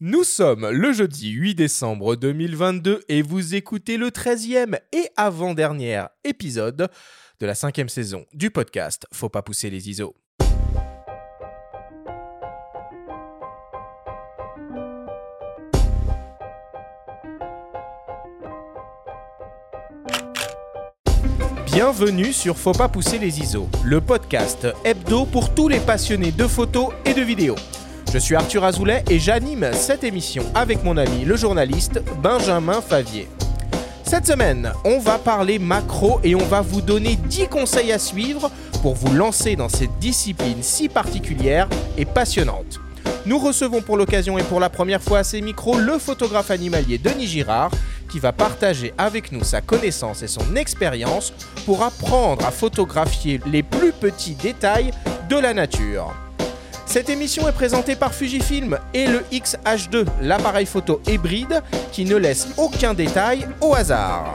Nous sommes le jeudi 8 décembre 2022 et vous écoutez le 13e et avant-dernier épisode de la cinquième saison du podcast Faut pas pousser les ISO. Bienvenue sur Faut pas pousser les ISO, le podcast hebdo pour tous les passionnés de photos et de vidéos. Je suis Arthur Azoulay et j'anime cette émission avec mon ami le journaliste Benjamin Favier. Cette semaine, on va parler macro et on va vous donner 10 conseils à suivre pour vous lancer dans cette discipline si particulière et passionnante. Nous recevons pour l'occasion et pour la première fois à ces micros le photographe animalier Denis Girard qui va partager avec nous sa connaissance et son expérience pour apprendre à photographier les plus petits détails de la nature. Cette émission est présentée par Fujifilm et le X-H2, l'appareil photo hybride qui ne laisse aucun détail au hasard.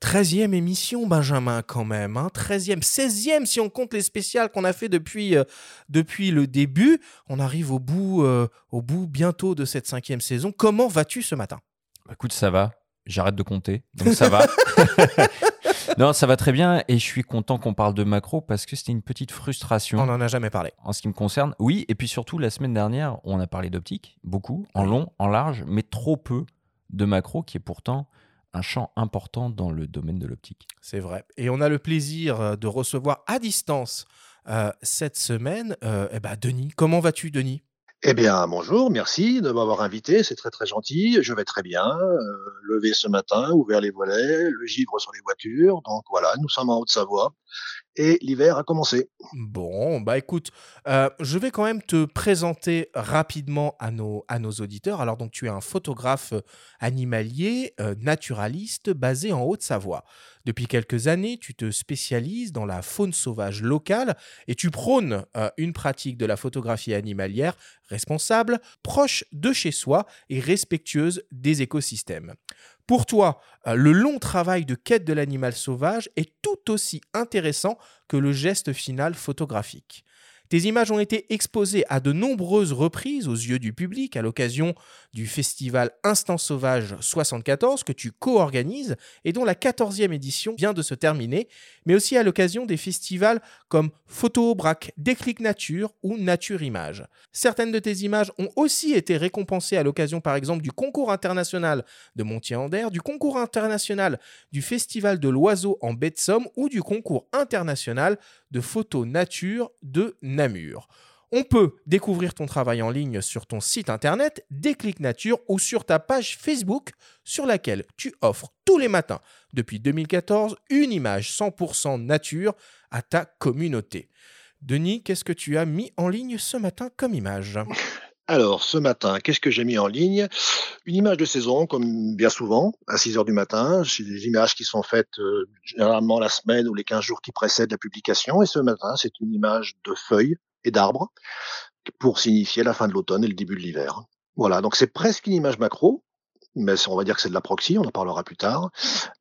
13e émission, Benjamin, quand même. Hein 13e, 16e si on compte les spéciales qu'on a fait depuis, euh, depuis le début. On arrive au bout, euh, au bout bientôt de cette cinquième saison. Comment vas-tu ce matin? Bah, Écoute, ça va. J'arrête de compter, donc ça va. non, ça va très bien et je suis content qu'on parle de macro parce que c'était une petite frustration. On n'en a jamais parlé. En ce qui me concerne, oui, et puis surtout la semaine dernière, on a parlé d'optique, beaucoup, en long, en large, mais trop peu de macro, qui est pourtant un champ important dans le domaine de l'optique. C'est vrai. Et on a le plaisir euh, de recevoir à distance euh, cette semaine euh, eh ben, Denis. Comment vas-tu, Denis? Eh bien, bonjour, merci de m'avoir invité, c'est très très gentil. Je vais très bien. euh, levé ce matin, ouvert les volets, le givre sur les voitures. Donc voilà, nous sommes en Haute-Savoie et l'hiver a commencé. Bon, bah écoute, euh, je vais quand même te présenter rapidement à nos, à nos auditeurs. Alors donc tu es un photographe euh, animalier, euh, naturaliste, basé en Haute-Savoie. Depuis quelques années, tu te spécialises dans la faune sauvage locale et tu prônes une pratique de la photographie animalière responsable, proche de chez soi et respectueuse des écosystèmes. Pour toi, euh, le long travail de quête de l'animal sauvage est tout aussi intéressant que le geste final photographique. Tes images ont été exposées à de nombreuses reprises aux yeux du public à l'occasion du festival Instant Sauvage 74 que tu co-organises et dont la 14e édition vient de se terminer, mais aussi à l'occasion des festivals comme Photo au Brac, Déclic Nature ou Nature Image. Certaines de tes images ont aussi été récompensées à l'occasion par exemple du concours international de Montier-Ander, du concours international du Festival de l'Oiseau en baie de Somme ou du concours international de photo nature de Namur. On peut découvrir ton travail en ligne sur ton site internet Déclic Nature ou sur ta page Facebook sur laquelle tu offres tous les matins depuis 2014 une image 100% nature à ta communauté. Denis, qu'est-ce que tu as mis en ligne ce matin comme image? Alors, ce matin, qu'est-ce que j'ai mis en ligne? Une image de saison, comme bien souvent, à 6 heures du matin. C'est des images qui sont faites euh, généralement la semaine ou les 15 jours qui précèdent la publication. Et ce matin, c'est une image de feuilles et d'arbres pour signifier la fin de l'automne et le début de l'hiver. Voilà, donc c'est presque une image macro, mais on va dire que c'est de la proxy, on en parlera plus tard.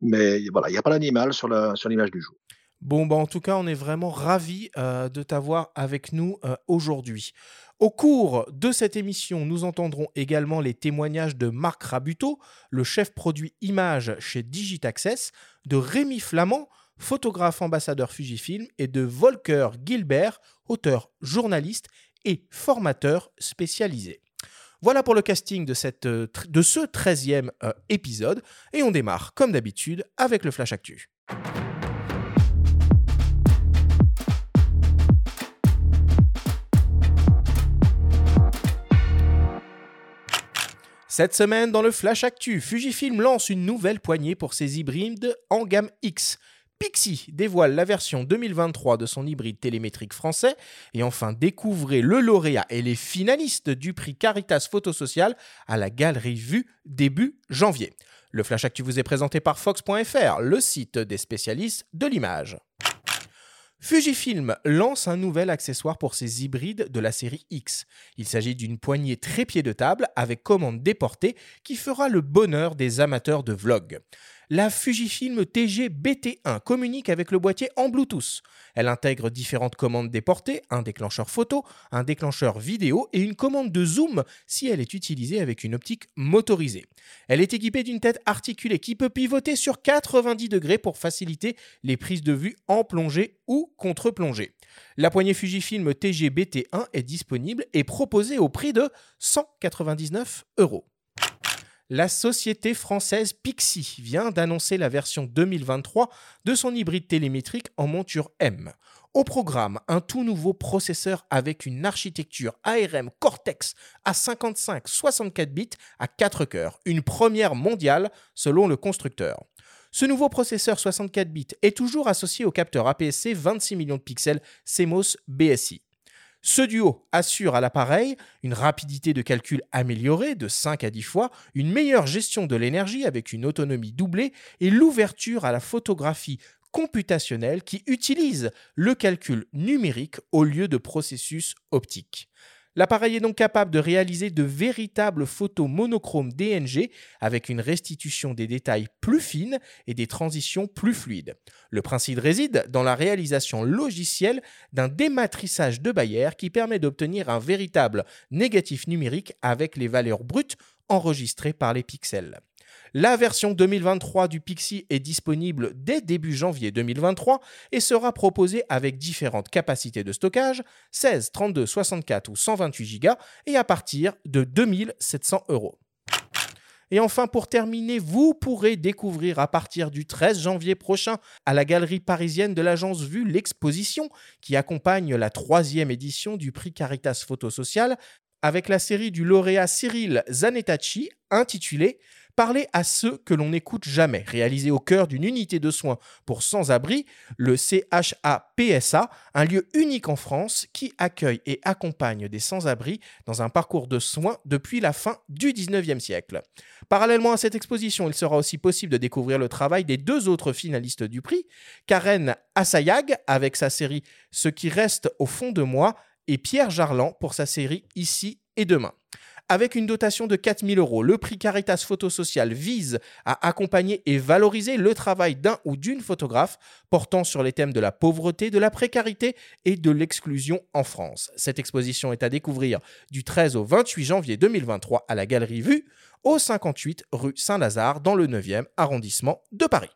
Mais voilà, il n'y a pas l'animal sur la sur l'image du jour. Bon, bah en tout cas, on est vraiment ravis euh, de t'avoir avec nous euh, aujourd'hui. Au cours de cette émission, nous entendrons également les témoignages de Marc Rabuto, le chef produit image chez Digitaccess, de Rémi Flamand, photographe ambassadeur Fujifilm, et de Volker Gilbert, auteur, journaliste et formateur spécialisé. Voilà pour le casting de, euh, ce 13e euh, épisode, et on démarre comme d'habitude avec le Flash Actu. Cette semaine, dans le Flash Actu, Fujifilm lance une nouvelle poignée pour ses hybrides en gamme X. Pixie dévoile la version 2023 de son hybride télémétrique français. Et enfin, découvrez le lauréat et les finalistes du prix Caritas Photo Social à la Galerie Vue début janvier. Le Flash Actu vous est présenté par Fox.fr, le site des spécialistes de l'image. Fujifilm lance un nouvel accessoire pour ses hybrides de la série X. Il s'agit d'une poignée trépied de table avec commande déportée qui fera le bonheur des amateurs de vlog. La Fujifilm TG BT1 communique avec le boîtier en Bluetooth. Elle intègre différentes commandes déportées, un déclencheur photo, un déclencheur vidéo et une commande de zoom si elle est utilisée avec une optique motorisée. Elle est équipée d'une tête articulée qui peut pivoter sur 90 degrés pour faciliter les prises de vue en plongée ou contre-plongée. La poignée Fujifilm TG BT1 est disponible et proposée au prix de 199 euros. La société française Pixie vient d'annoncer la version 2023 de son hybride télémétrique en monture M. Au programme, un tout nouveau processeur avec une architecture ARM Cortex à 55-64 bits à 4 cœurs, une première mondiale selon le constructeur. Ce nouveau processeur 64 bits est toujours associé au capteur APS-C 26 millions de pixels CMOS BSI. Ce duo assure à l'appareil une rapidité de calcul améliorée de 5 à 10 fois, une meilleure gestion de l'énergie avec une autonomie doublée et l'ouverture à la photographie computationnelle qui utilise le calcul numérique au lieu de processus optiques. L'appareil est donc capable de réaliser de véritables photos monochromes DNG avec une restitution des détails plus fine et des transitions plus fluides. Le principe réside dans la réalisation logicielle d'un dématrissage de Bayer qui permet d'obtenir un véritable négatif numérique avec les valeurs brutes enregistrées par les pixels. La version 2023 du Pixie est disponible dès début janvier 2023 et sera proposée avec différentes capacités de stockage, 16, 32, 64 ou 128 Go, et à partir de 2700 euros. Et enfin, pour terminer, vous pourrez découvrir à partir du 13 janvier prochain à la galerie parisienne de l'agence Vue l'exposition qui accompagne la troisième édition du prix Caritas Photo Social avec la série du lauréat Cyril Zanettacci intitulée Parler à ceux que l'on n'écoute jamais, réalisé au cœur d'une unité de soins pour sans-abri, le CHAPSA, un lieu unique en France qui accueille et accompagne des sans-abri dans un parcours de soins depuis la fin du 19e siècle. Parallèlement à cette exposition, il sera aussi possible de découvrir le travail des deux autres finalistes du prix, Karen Assayag avec sa série Ce qui reste au fond de moi et Pierre Jarlan pour sa série Ici et demain. Avec une dotation de 4000 euros, le prix Caritas Photo Social vise à accompagner et valoriser le travail d'un ou d'une photographe portant sur les thèmes de la pauvreté, de la précarité et de l'exclusion en France. Cette exposition est à découvrir du 13 au 28 janvier 2023 à la Galerie Vue, au 58 rue Saint-Lazare, dans le 9e arrondissement de Paris.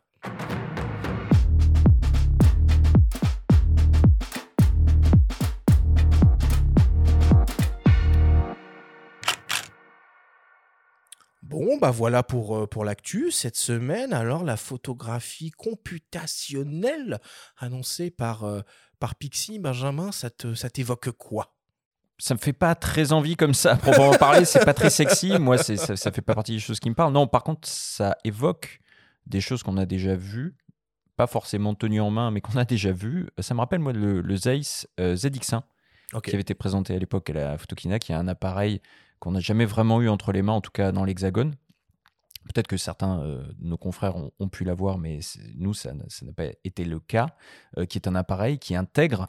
Bon, bah voilà pour, euh, pour l'actu cette semaine. Alors, la photographie computationnelle annoncée par, euh, par Pixie, Benjamin, ça ça t'évoque quoi? Ça me fait pas très envie comme ça, pour en parler, c'est pas très sexy. Moi, ça, ça fait pas partie des choses qui me parlent. Non, par contre, ça évoque des choses qu'on a déjà vues, pas forcément tenues en main, mais qu'on a déjà vues. Ça me rappelle, moi, le, le Zeiss euh, ZX1, qui avait été présenté à l'époque à la Photokina, qui est un appareil qu'on n'a jamais vraiment eu entre les mains, en tout cas dans l'Hexagone. Peut-être que certains euh, de nos confrères ont, pu l'avoir, mais nous, ça n'a pas été le cas, euh, qui est un appareil qui intègre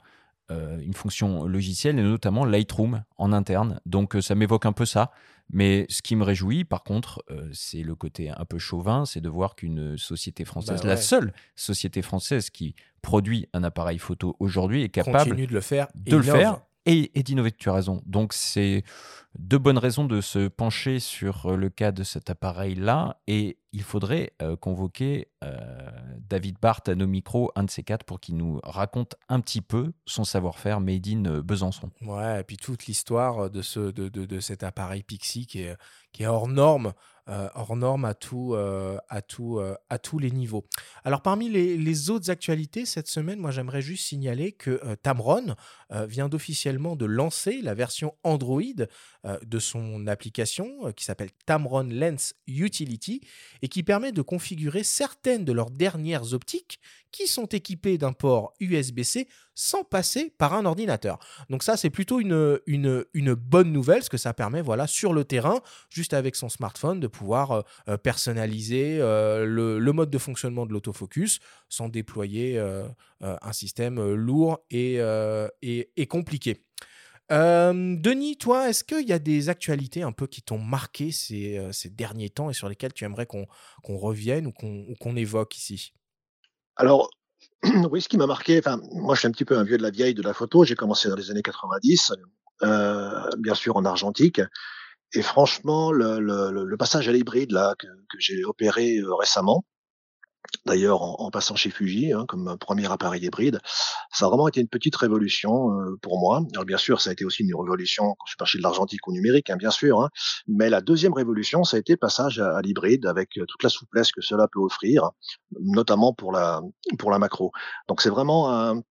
euh, une fonction logicielle et notamment Lightroom en interne. Donc ça m'évoque un peu ça. Mais ce qui me réjouit, par contre, c'est le côté un peu chauvin, c'est de voir qu'une société française, bah la seule société française qui produit un appareil photo aujourd'hui, est capable de le faire, de le faire et, et d'innover. Tu as raison. Donc c'est deux bonnes raisons de se pencher sur euh, le cas de cet appareil-là. Et il faudrait euh, convoquer euh, David Barthes à nos micros, un de ces quatre, pour qu'il nous raconte un petit peu son savoir-faire made in Besançon. Ouais, et puis toute l'histoire de, ce, de, de, cet appareil Pixie qui est, qui est hors norme. hors norme à, tout, à, tout, à tous les niveaux. Alors parmi les, les, autres actualités cette semaine, moi j'aimerais juste signaler que Tamron vient d'officiellement de lancer la version Android euh, de son application euh, qui s'appelle Tamron Lens Utility et qui permet de configurer certaines de leurs dernières optiques qui sont équipées d'un port USB-C sans passer par un ordinateur. Donc ça, c'est plutôt une, bonne nouvelle, parce que ça permet, voilà, sur le terrain, juste avec son smartphone, de pouvoir euh, personnaliser le, mode de fonctionnement de l'autofocus sans déployer un système lourd et compliqué. Euh, Denis, toi, est-ce qu'il y a des actualités un peu qui t'ont marqué ces, euh, derniers temps et sur lesquelles tu aimerais qu'on revienne ou qu'on évoque ici? Alors, oui, ce qui m'a marqué, enfin, moi je suis un petit peu un vieux de la vieille de la photo, j'ai commencé dans les années 90, euh, bien sûr en argentique, et franchement, le, passage à l'hybride que j'ai opéré euh, récemment, D'ailleurs, en, en passant chez Fuji, hein, comme premier appareil hybride, ça a vraiment été une petite révolution euh, pour moi. Alors bien sûr, ça a été aussi une révolution quand je suis passé de l'argentique au numérique, hein, bien sûr. Hein. Mais la deuxième révolution, ça a été passage à, à l'hybride avec euh, toute la souplesse que cela peut offrir, notamment pour la pour la macro. Donc c'est vraiment un,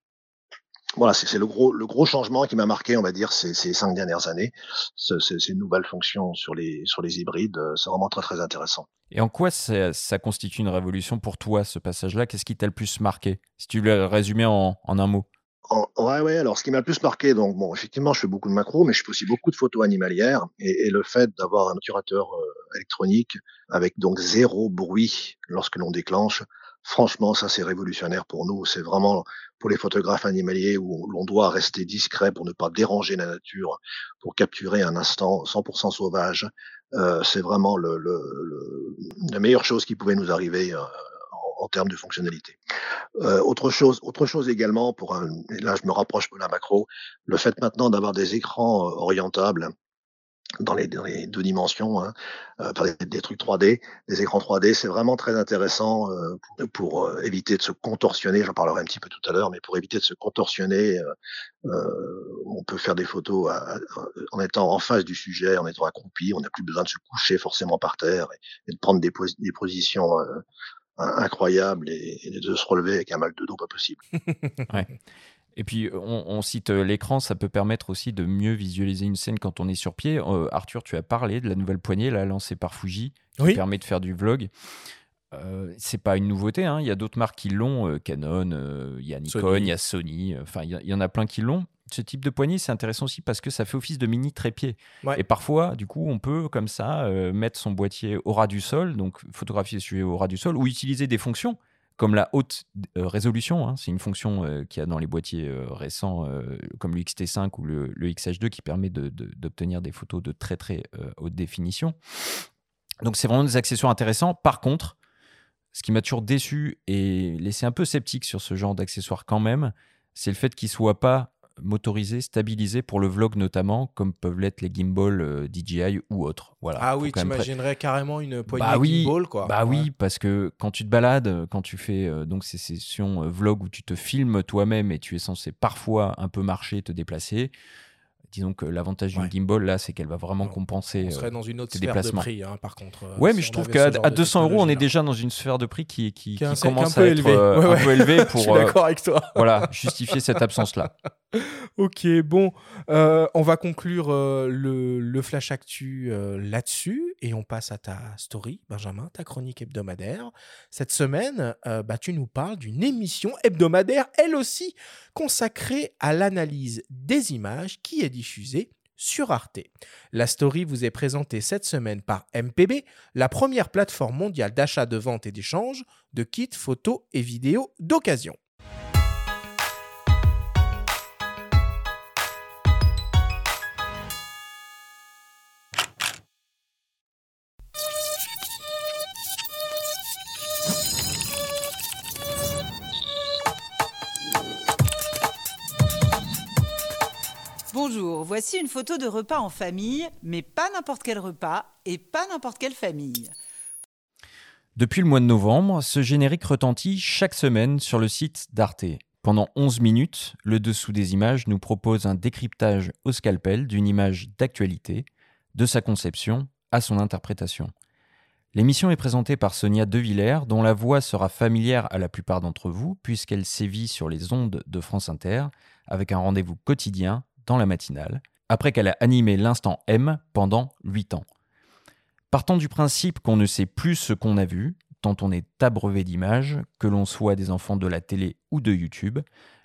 voilà, c'est le gros, le gros changement qui m'a marqué, on va dire, ces, ces cinq dernières années. Ce- Ces, ces nouvelles fonctions sur les, sur les hybrides, euh, c'est vraiment très, très intéressant. Et en quoi ça, ça constitue une révolution pour toi, ce passage-là? Qu'est-ce qui t'a le plus marqué? Si tu le résumais en, en un mot. Ouais, ouais. Alors, ce qui m'a le plus marqué, donc, bon, effectivement, je fais beaucoup de macros, mais je fais aussi beaucoup de photos animalières. Et, et le fait d'avoir un obturateur euh, électronique avec donc zéro bruit lorsque l'on déclenche, franchement, ça, c'est révolutionnaire pour nous. C'est vraiment pour les photographes animaliers où l'on doit rester discret pour ne pas déranger la nature, pour capturer un instant 100% sauvage. Euh, c'est vraiment le, le, le- la meilleure chose qui pouvait nous arriver euh, en, en termes de fonctionnalité. Euh, autre chose, autre chose également pour un, là je me rapproche de la macro, le fait maintenant d'avoir des écrans euh, orientables dans les, deux dimensions, hein, euh, des, trucs 3D, des écrans 3D, c'est vraiment très intéressant euh, pour, euh, éviter de se contorsionner. J'en parlerai un petit peu tout à l'heure, mais pour éviter de se contorsionner, on peut faire des photos en étant en face du sujet, en étant accroupi. On n'a plus besoin de se coucher forcément par terre et, de prendre des, pos- des positions in- incroyables et, et de se relever avec un mal de dos pas possible. Et puis, on, on cite euh, l'écran, ça peut permettre aussi de mieux visualiser une scène quand on est sur pied. Euh, Arthur, tu as parlé de la nouvelle poignée, là, lancée par Fuji, qui Oui. permet de faire du vlog. Euh, c'est pas une nouveauté, hein. il y a d'autres marques qui l'ont, euh, Canon, il y a Nikon, Sony. il y a Sony, enfin il y en a plein qui l'ont. Ce type de poignée, c'est intéressant aussi parce que ça fait office de mini trépied. Ouais. Et parfois, du coup, on peut comme ça mettre son boîtier au ras du sol, donc photographier le sujet au ras du sol, ou utiliser des fonctions comme la haute euh, résolution. hein. C'est une fonction euh, qu'il y a dans les boîtiers euh, récents, euh, comme le XT5 ou le, le XH2, qui permet d'obtenir des photos de très très haute définition. Donc c'est vraiment des accessoires intéressants. Par contre, ce qui m'a toujours déçu et laissé un peu sceptique sur ce genre d'accessoires quand même, c'est le fait qu'ils ne soient pas motorisés, stabilisés pour le vlog notamment, comme peuvent l'être les gimbal euh, DJI ou autres. Voilà. Ah oui, pré- t'imaginerais carrément une poignée Bah oui, gimbal, quoi. Bah Ouais. oui, parce que quand tu te balades, quand tu fais euh, donc ces sessions euh, vlog où tu te filmes toi-même et tu es censé parfois un peu marcher, te déplacer, disons que l'avantage d'une Ouais. gimbal là, c'est qu'elle va vraiment Non, compenser. On euh, serait dans une autre sphère de prix, hein, par contre. euh, Ouais, si mais je trouve qu'à ce genre à de 200 euros, on est déjà dans une sphère de prix qui, qui, un- un commence peu à être élevé. euh, Ouais, un ouais. peu élevé Je pour suis euh, d'accord avec toi. voilà, justifier cette absence-là. Ok, bon, euh, on va conclure euh, le, le Flash Actu là-dessus et on passe à ta story, Benjamin, ta chronique hebdomadaire. Cette semaine, bah, tu nous parles d'une émission hebdomadaire, elle aussi consacrée à l'analyse des images qui est diffusée sur Arte. La story vous est présentée cette semaine par MPB, la première plateforme mondiale d'achat, de vente et d'échange de kits photos et vidéos d'occasion. Voici une photo de repas en famille, mais pas n'importe quel repas et pas n'importe quelle famille. Depuis le mois de novembre, ce générique retentit chaque semaine sur le site d'Arte. Pendant 11 minutes, le dessous des images nous propose un décryptage au scalpel d'une image d'actualité, de sa conception à son interprétation. L'émission est présentée par Sonia Devillers, dont la voix sera familière à la plupart d'entre vous, puisqu'elle sévit sur les ondes de France Inter, avec un rendez-vous quotidien la matinale, après qu'elle a animé l'instant M pendant 8 ans. Partant du principe qu'on ne sait plus ce qu'on a vu, tant on est abreuvé d'images, que l'on soit des enfants de la télé ou de YouTube,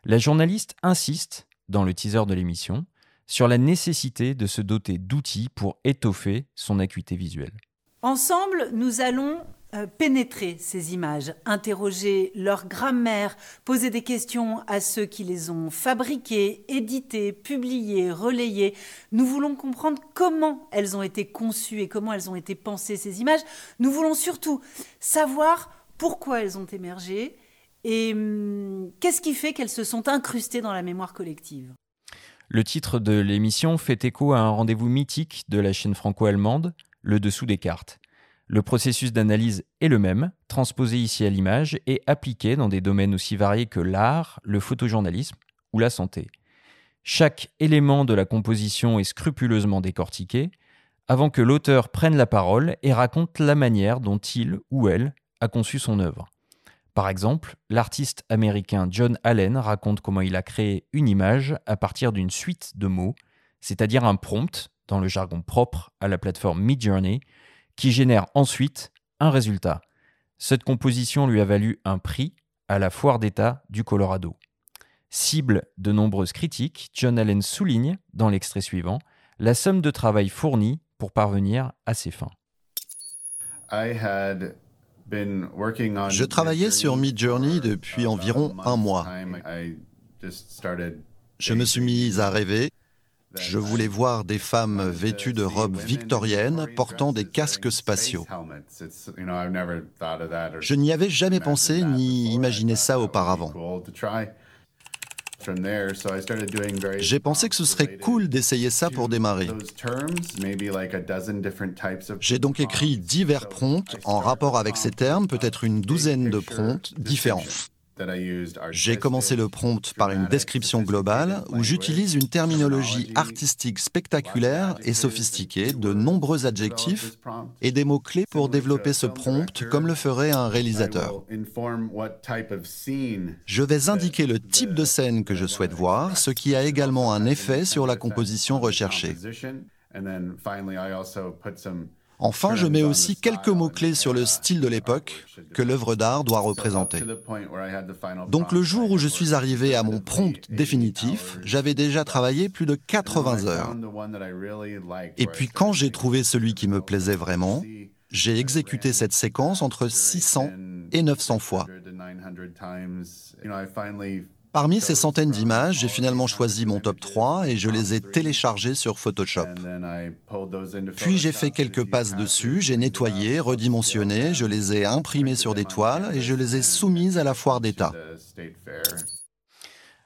la journaliste insiste, dans le teaser de l'émission, sur la nécessité de se doter d'outils pour étoffer son acuité visuelle. Ensemble, nous allons pénétrer ces images, interroger leur grammaire, poser des questions à ceux qui les ont fabriquées, éditées, publiées, relayées. Nous voulons comprendre comment elles ont été conçues et comment elles ont été pensées, ces images. Nous voulons surtout savoir pourquoi elles ont émergé et hum, qu'est-ce qui fait qu'elles se sont incrustées dans la mémoire collective. Le titre de l'émission fait écho à un rendez-vous mythique de la chaîne franco-allemande, Le Dessous des cartes. Le processus d'analyse est le même, transposé ici à l'image et appliqué dans des domaines aussi variés que l'art, le photojournalisme ou la santé. Chaque élément de la composition est scrupuleusement décortiqué avant que l'auteur prenne la parole et raconte la manière dont il ou elle a conçu son œuvre. Par exemple, l'artiste américain John Allen raconte comment il a créé une image à partir d'une suite de mots, c'est-à-dire un prompt, dans le jargon propre à la plateforme Midjourney, qui génère ensuite un résultat. Cette composition lui a valu un prix à la foire d'État du Colorado. Cible de nombreuses critiques, John Allen souligne, dans l'extrait suivant, la somme de travail fournie pour parvenir à ses fins. Je travaillais sur Midjourney depuis environ un mois. Je me suis mis à rêver. Je voulais voir des femmes vêtues de robes victoriennes portant des casques spatiaux. Je n'y avais jamais pensé ni imaginé ça auparavant. J'ai pensé que ce serait cool d'essayer ça pour démarrer. J'ai donc écrit divers prompts en rapport avec ces termes, peut-être une douzaine de prompts différents. J'ai commencé le prompt par une description globale où j'utilise une terminologie artistique spectaculaire et sophistiquée, de nombreux adjectifs et des mots-clés pour développer ce prompt comme le ferait un réalisateur. Je vais indiquer le type de scène que je souhaite voir, ce qui a également un effet sur la composition recherchée. Enfin, je mets aussi quelques mots-clés sur le style de l'époque que l'œuvre d'art doit représenter. Donc le jour où je suis arrivé à mon prompt définitif, j'avais déjà travaillé plus de 80 heures. Et puis quand j'ai trouvé celui qui me plaisait vraiment, j'ai exécuté cette séquence entre 600 et 900 fois. Parmi ces centaines d'images, j'ai finalement choisi mon top 3 et je les ai téléchargées sur Photoshop. Puis j'ai fait quelques passes dessus, j'ai nettoyé, redimensionné, je les ai imprimées sur des toiles et je les ai soumises à la foire d'État.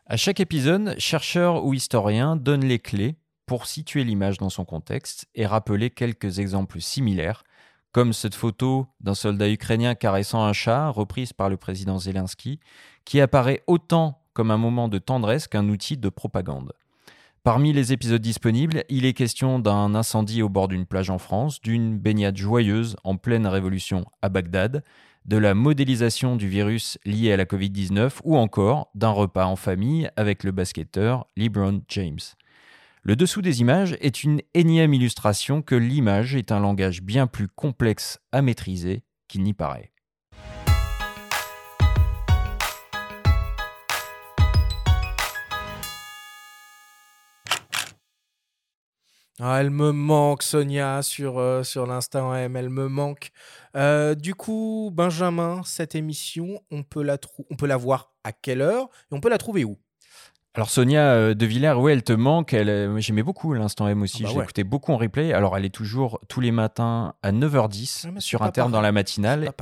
À chaque épisode, chercheur ou historien donne les clés pour situer l'image dans son contexte et rappeler quelques exemples similaires, comme cette photo d'un soldat ukrainien caressant un chat, reprise par le président Zelensky, qui apparaît autant comme un moment de tendresse qu'un outil de propagande. Parmi les épisodes disponibles, il est question d'un incendie au bord d'une plage en France, d'une baignade joyeuse en pleine révolution à Bagdad, de la modélisation du virus lié à la Covid-19 ou encore d'un repas en famille avec le basketteur LeBron James. Le dessous des images est une énième illustration que l'image est un langage bien plus complexe à maîtriser qu'il n'y paraît. Ah, elle me manque, Sonia, sur, euh, sur. Elle me manque. Euh, du coup, Benjamin, cette émission, on peut la, on peut la voir à quelle heure et on peut la trouver où? Alors Sonia euh, De Villers, oui, elle te manque. Elle, j'aimais beaucoup l'instant M aussi. Ah bah beaucoup en replay. Alors elle est toujours tous les matins à 9h10 ah, sur Interne dans la matinale.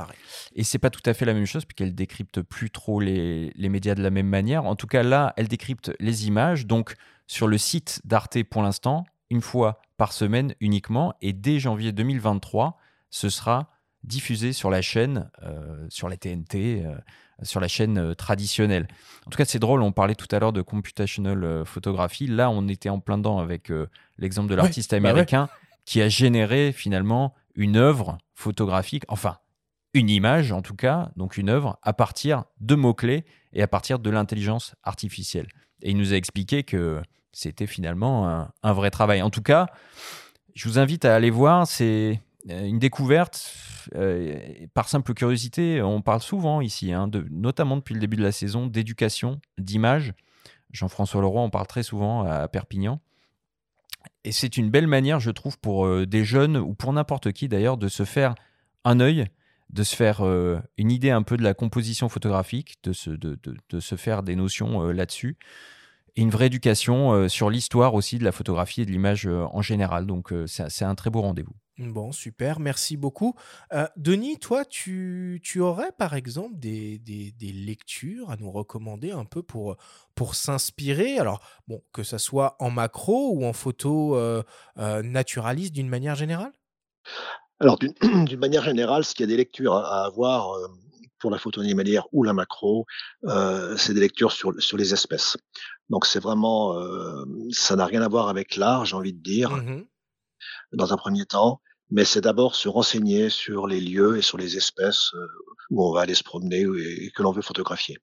Et c'est pas tout à fait la même chose puisqu'elle décrypte plus trop les, les, médias de la même manière. En tout cas là, elle décrypte les images. Donc sur le site d'Arte pour l'instant, une fois par semaine uniquement. Et dès janvier 2023, ce sera diffusé sur la chaîne, euh, sur la TNT, euh, sur la chaîne euh, traditionnelle. En tout cas, c'est drôle, on parlait tout à l'heure de computational photographie. Là, on était en plein dedans avec l'exemple de l'artiste bah américain qui a généré finalement une œuvre photographique, enfin, une image en tout cas, donc une œuvre, à partir de mots-clés et à partir de l'intelligence artificielle. Et il nous a expliqué que c'était finalement un, vrai travail. En tout cas, je vous invite à aller voir. C'est euh, une découverte. Euh, par simple curiosité, on parle souvent ici, hein, notamment depuis le début de la saison, d'éducation, d'image. Jean-François Leroy en parle très souvent à Perpignan. Et c'est une belle manière, je trouve, pour euh, des jeunes ou pour n'importe qui d'ailleurs, de se faire un œil de se faire une idée un peu de la composition photographique, de, se faire des notions là-dessus, et une vraie éducation sur l'histoire aussi de la photographie et de l'image en général. Donc c'est un très beau rendez-vous. Bon, super, merci beaucoup. Denis, toi, tu, tu, aurais par exemple des, des, des, lectures à nous recommander un peu pour, pour s'inspirer? Alors, bon, que ce soit en macro ou en photo naturaliste d'une manière générale? Alors, d'une manière générale, s'il y a des lectures à, avoir euh, pour la photo animalière ou la macro, euh, c'est des lectures sur, sur les espèces. Donc, c'est vraiment, euh, ça n'a rien à voir avec l'art, j'ai envie de dire, mmh dans un premier temps, mais c'est d'abord se renseigner sur les lieux et sur les espèces où on va aller se promener et, que l'on veut photographier.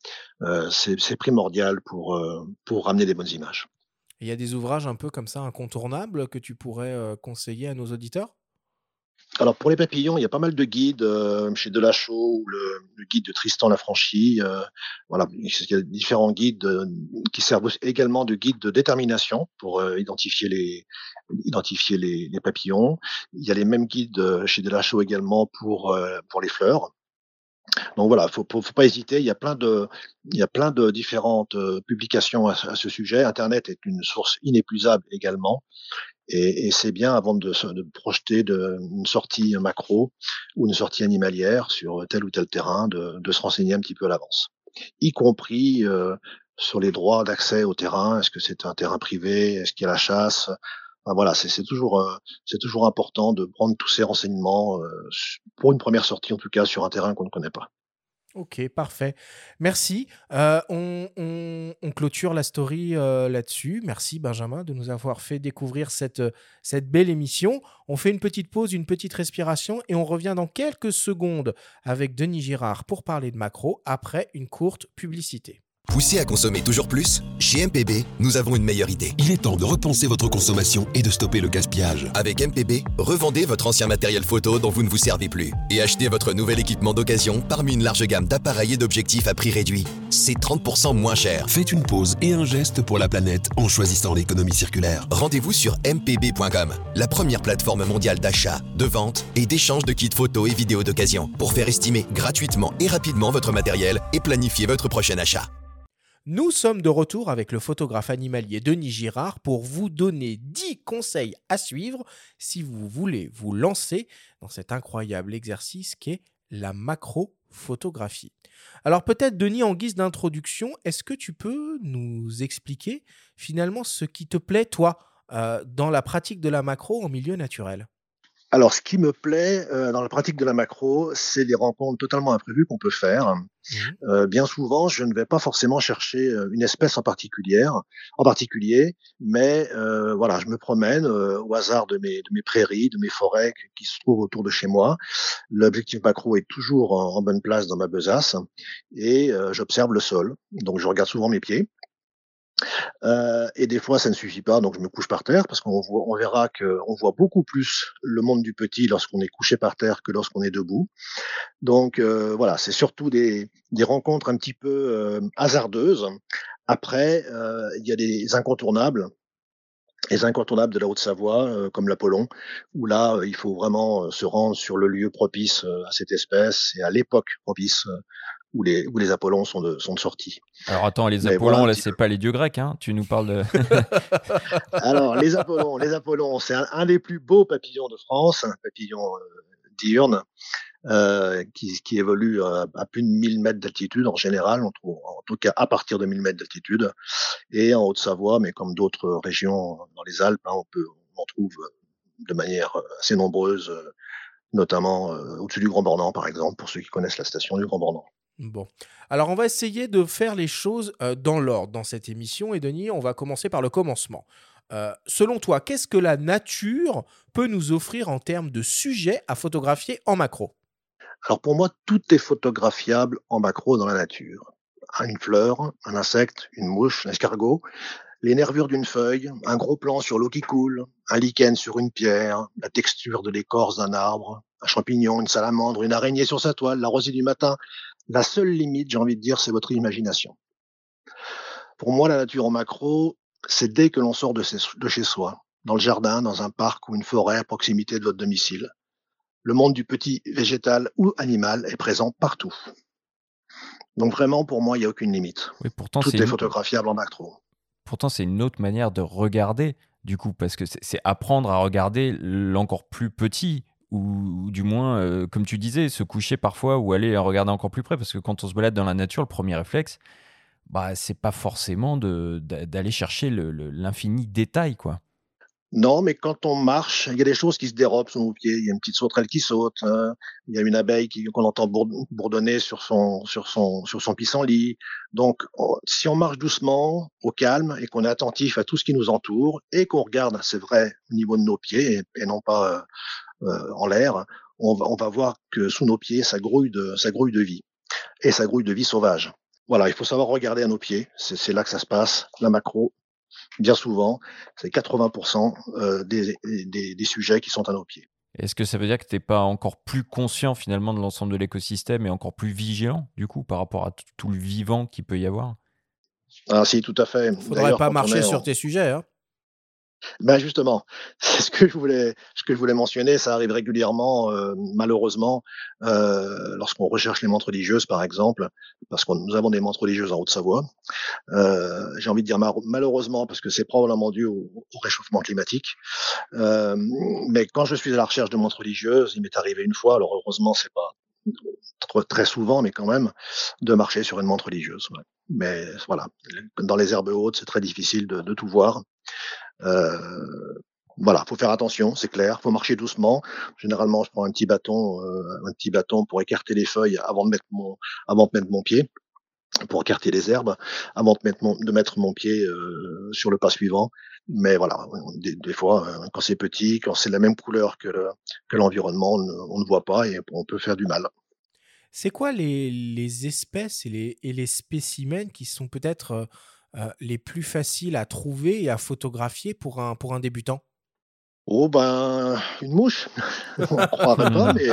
c'est primordial pour, pour ramener des bonnes images. Il y a des ouvrages un peu comme ça incontournables que tu pourrais conseiller à nos auditeurs? Alors pour les papillons, il y a pas mal de guides euh, chez Delachaux, le, le guide de Tristan Lafranchi. Euh, voilà, il y a différents guides euh, qui servent également de guide de détermination pour euh, identifier les identifier les, les, papillons. Il y a les mêmes guides chez Delachaux également pour pour les fleurs. Donc voilà, faut, faut, faut pas hésiter. Il y a plein de, il y a plein de différentes publications à, ce sujet. Internet est une source inépuisable également. Et, c'est bien avant de, de projeter une sortie macro ou une sortie animalière sur tel ou tel terrain, de, se renseigner un petit peu à l'avance, y compris euh, sur les droits d'accès au terrain. Est-ce que c'est un terrain privé? Est-ce qu'il y a la chasse? Voilà, c'est toujours, euh, toujours important de prendre tous ces renseignements euh, pour une première sortie, en tout cas sur un terrain qu'on ne connaît pas. Ok, parfait. Merci. Euh, on, clôture la story euh, là-dessus. Merci Benjamin de nous avoir fait découvrir cette, cette belle émission. On fait une petite pause, une petite respiration et on revient dans quelques secondes avec Denis Girard pour parler de macro après une courte publicité. Poussé à consommer toujours plus Chez MPB, nous avons une meilleure idée. Il est temps de repenser votre consommation et de stopper le gaspillage. Avec MPB, revendez votre ancien matériel photo dont vous ne vous servez plus et achetez votre nouvel équipement d'occasion parmi une large gamme d'appareils et d'objectifs à prix réduit. C'est 30% moins cher. Faites une pause et un geste pour la planète en choisissant l'économie circulaire. Rendez-vous sur mpb.com, la première plateforme mondiale d'achat, de vente et d'échange de kits photos et vidéos d'occasion pour faire estimer gratuitement et rapidement votre matériel et planifier votre prochain achat. Nous sommes de retour avec le photographe animalier Denis Girard pour vous donner 10 conseils à suivre si vous voulez vous lancer dans cet incroyable exercice qu'est la macro-photographie. Alors peut-être Denis, en guise d'introduction, est-ce que tu peux nous expliquer finalement ce qui te plaît, toi, euh, dans la pratique de la macro en milieu naturel? Alors, ce qui me plaît euh, dans la pratique de la macro, c'est les rencontres totalement imprévues qu'on peut faire. Mmh. Euh, bien souvent, je ne vais pas forcément chercher euh, une espèce en particulier, en particulier, mais euh, voilà, je me promène euh, au hasard de mes, de mes prairies, de mes forêts qui se trouvent autour de chez moi. L'objectif macro est toujours en, en, bonne place dans ma besace et euh, j'observe le sol. Donc, je regarde souvent mes pieds. Euh, et des fois, ça ne suffit pas, donc je me couche par terre parce qu'on on verra qu'on voit beaucoup plus le monde du petit lorsqu'on est couché par terre que lorsqu'on est debout. Donc euh, voilà, c'est surtout des, rencontres un petit peu euh, hasardeuses. Après, il y a des incontournables. Les incontournables de la Haute-Savoie, comme l'Apollon, où là, il faut vraiment se rendre sur le lieu propice à cette espèce et à l'époque propice où les, où les Apollons sont de, sont de sortie. Alors attends, les Apollons, là, c'est pas les dieux grecs, hein Tu nous parles de. Alors, les Apollons, les Apollons, c'est un, des plus beaux papillons de France, un papillon euh, diurne. Euh, qui, qui, évolue à, à, plus de 1000 mètres d'altitude en général, on trouve, en tout cas à partir de 1000 mètres d'altitude, et en Haute-Savoie, mais comme d'autres régions dans les Alpes, hein, on, peut, on en trouve de manière assez nombreuse, notamment euh, au-dessus du Grand Bornand, par exemple, pour ceux qui connaissent la station du Grand Bornand. Bon. Alors, on va essayer de faire les choses euh, dans l'ordre dans cette émission. Et Denis, on va commencer par le commencement. Euh, selon toi, qu'est-ce que la nature peut nous offrir en termes de sujets à photographier en macro? Alors, pour moi, tout est photographiable en macro dans la nature. Une fleur, un insecte, une mouche, un escargot, les nervures d'une feuille, un gros plan sur l'eau qui coule, un lichen sur une pierre, la texture de l'écorce d'un arbre, un champignon, une salamandre, une araignée sur sa toile, la rosée du matin, la seule limite, j'ai envie de dire, c'est votre imagination. Pour moi, la nature en macro, c'est dès que l'on sort de, chez soi, dans le jardin, dans un parc ou une forêt à proximité de votre domicile. le monde du petit végétal ou animal est présent partout. Donc vraiment, pour moi, il n'y a aucune limite. Oui, pourtant, Tout c'est est une... photographiable en macro. pourtant, c'est une autre manière de regarder, du coup, parce que c'est apprendre à regarder l'encore plus petit, ou, du moins, euh, comme tu disais, se coucher parfois ou aller regarder encore plus près, parce que quand on se balade dans la nature, le premier réflexe, bah, c'est pas forcément d'aller chercher l'infini détail, quoi. Non, mais quand on marche, il y a des choses qui se dérobent sous nos pieds. Il y a une petite sauterelle qui saute. hein. Il y a une abeille qu'on entend bour- bourdonner sur son, sur son, sur son pissenlit. Donc, on- si on marche doucement, au calme, et qu'on est attentif à tout ce qui nous entoure, et qu'on regarde, c'est vrai, au niveau de nos pieds, et, non pas euh, en l'air, on va, on va voir que sous nos pieds, ça grouille de, ça grouille de vie. Et ça grouille de vie sauvage. Voilà, il faut savoir regarder à nos pieds. C'est là que ça se passe. La macro, bien souvent, c'est 80% euh, des, des, des sujets qui sont à nos pieds. Est-ce que ça veut dire que tu n'es pas encore plus conscient finalement de l'ensemble de l'écosystème et encore plus vigilant, du coup, par rapport à tout le vivant qu'il peut y avoir? Ah, si, tout à fait. Faudrait D'ailleurs, pas quand on marcher sur en- tes sujets. Hein. Ben justement, c'est ce que je voulais, ce que je voulais mentionner. Ça arrive régulièrement, euh, malheureusement, euh, lorsqu'on recherche les montres religieuses, par exemple, parce que nous avons des montres religieuses en Haute-Savoie. Euh, J'ai envie de dire malheureusement, parce que c'est probablement dû au, au réchauffement climatique. Euh, mais quand je suis à la recherche de montres religieuses, il m'est arrivé une fois. Alors heureusement, c'est pas très souvent, mais quand même, de marcher sur une montre religieuse. Mais voilà, dans les herbes hautes, c'est très difficile de tout voir. Euh, voilà, faut faire attention, c'est clair. Faut marcher doucement. Généralement, je prends un petit bâton, euh, un petit bâton pour écarter les feuilles avant de mettre mon, pied, pour écarter les herbes, avant de mettre mon, pied euh, sur le pas suivant. Mais voilà, des, fois, quand c'est petit, quand c'est la même couleur que le- que l'environnement, on, ne- voit pas et on peut faire du mal. C'est quoi les, espèces et les, spécimens qui sont peut-être les plus faciles à trouver et à photographier pour un, pour un débutant? Oh ben une mouche, on croirait pas, mais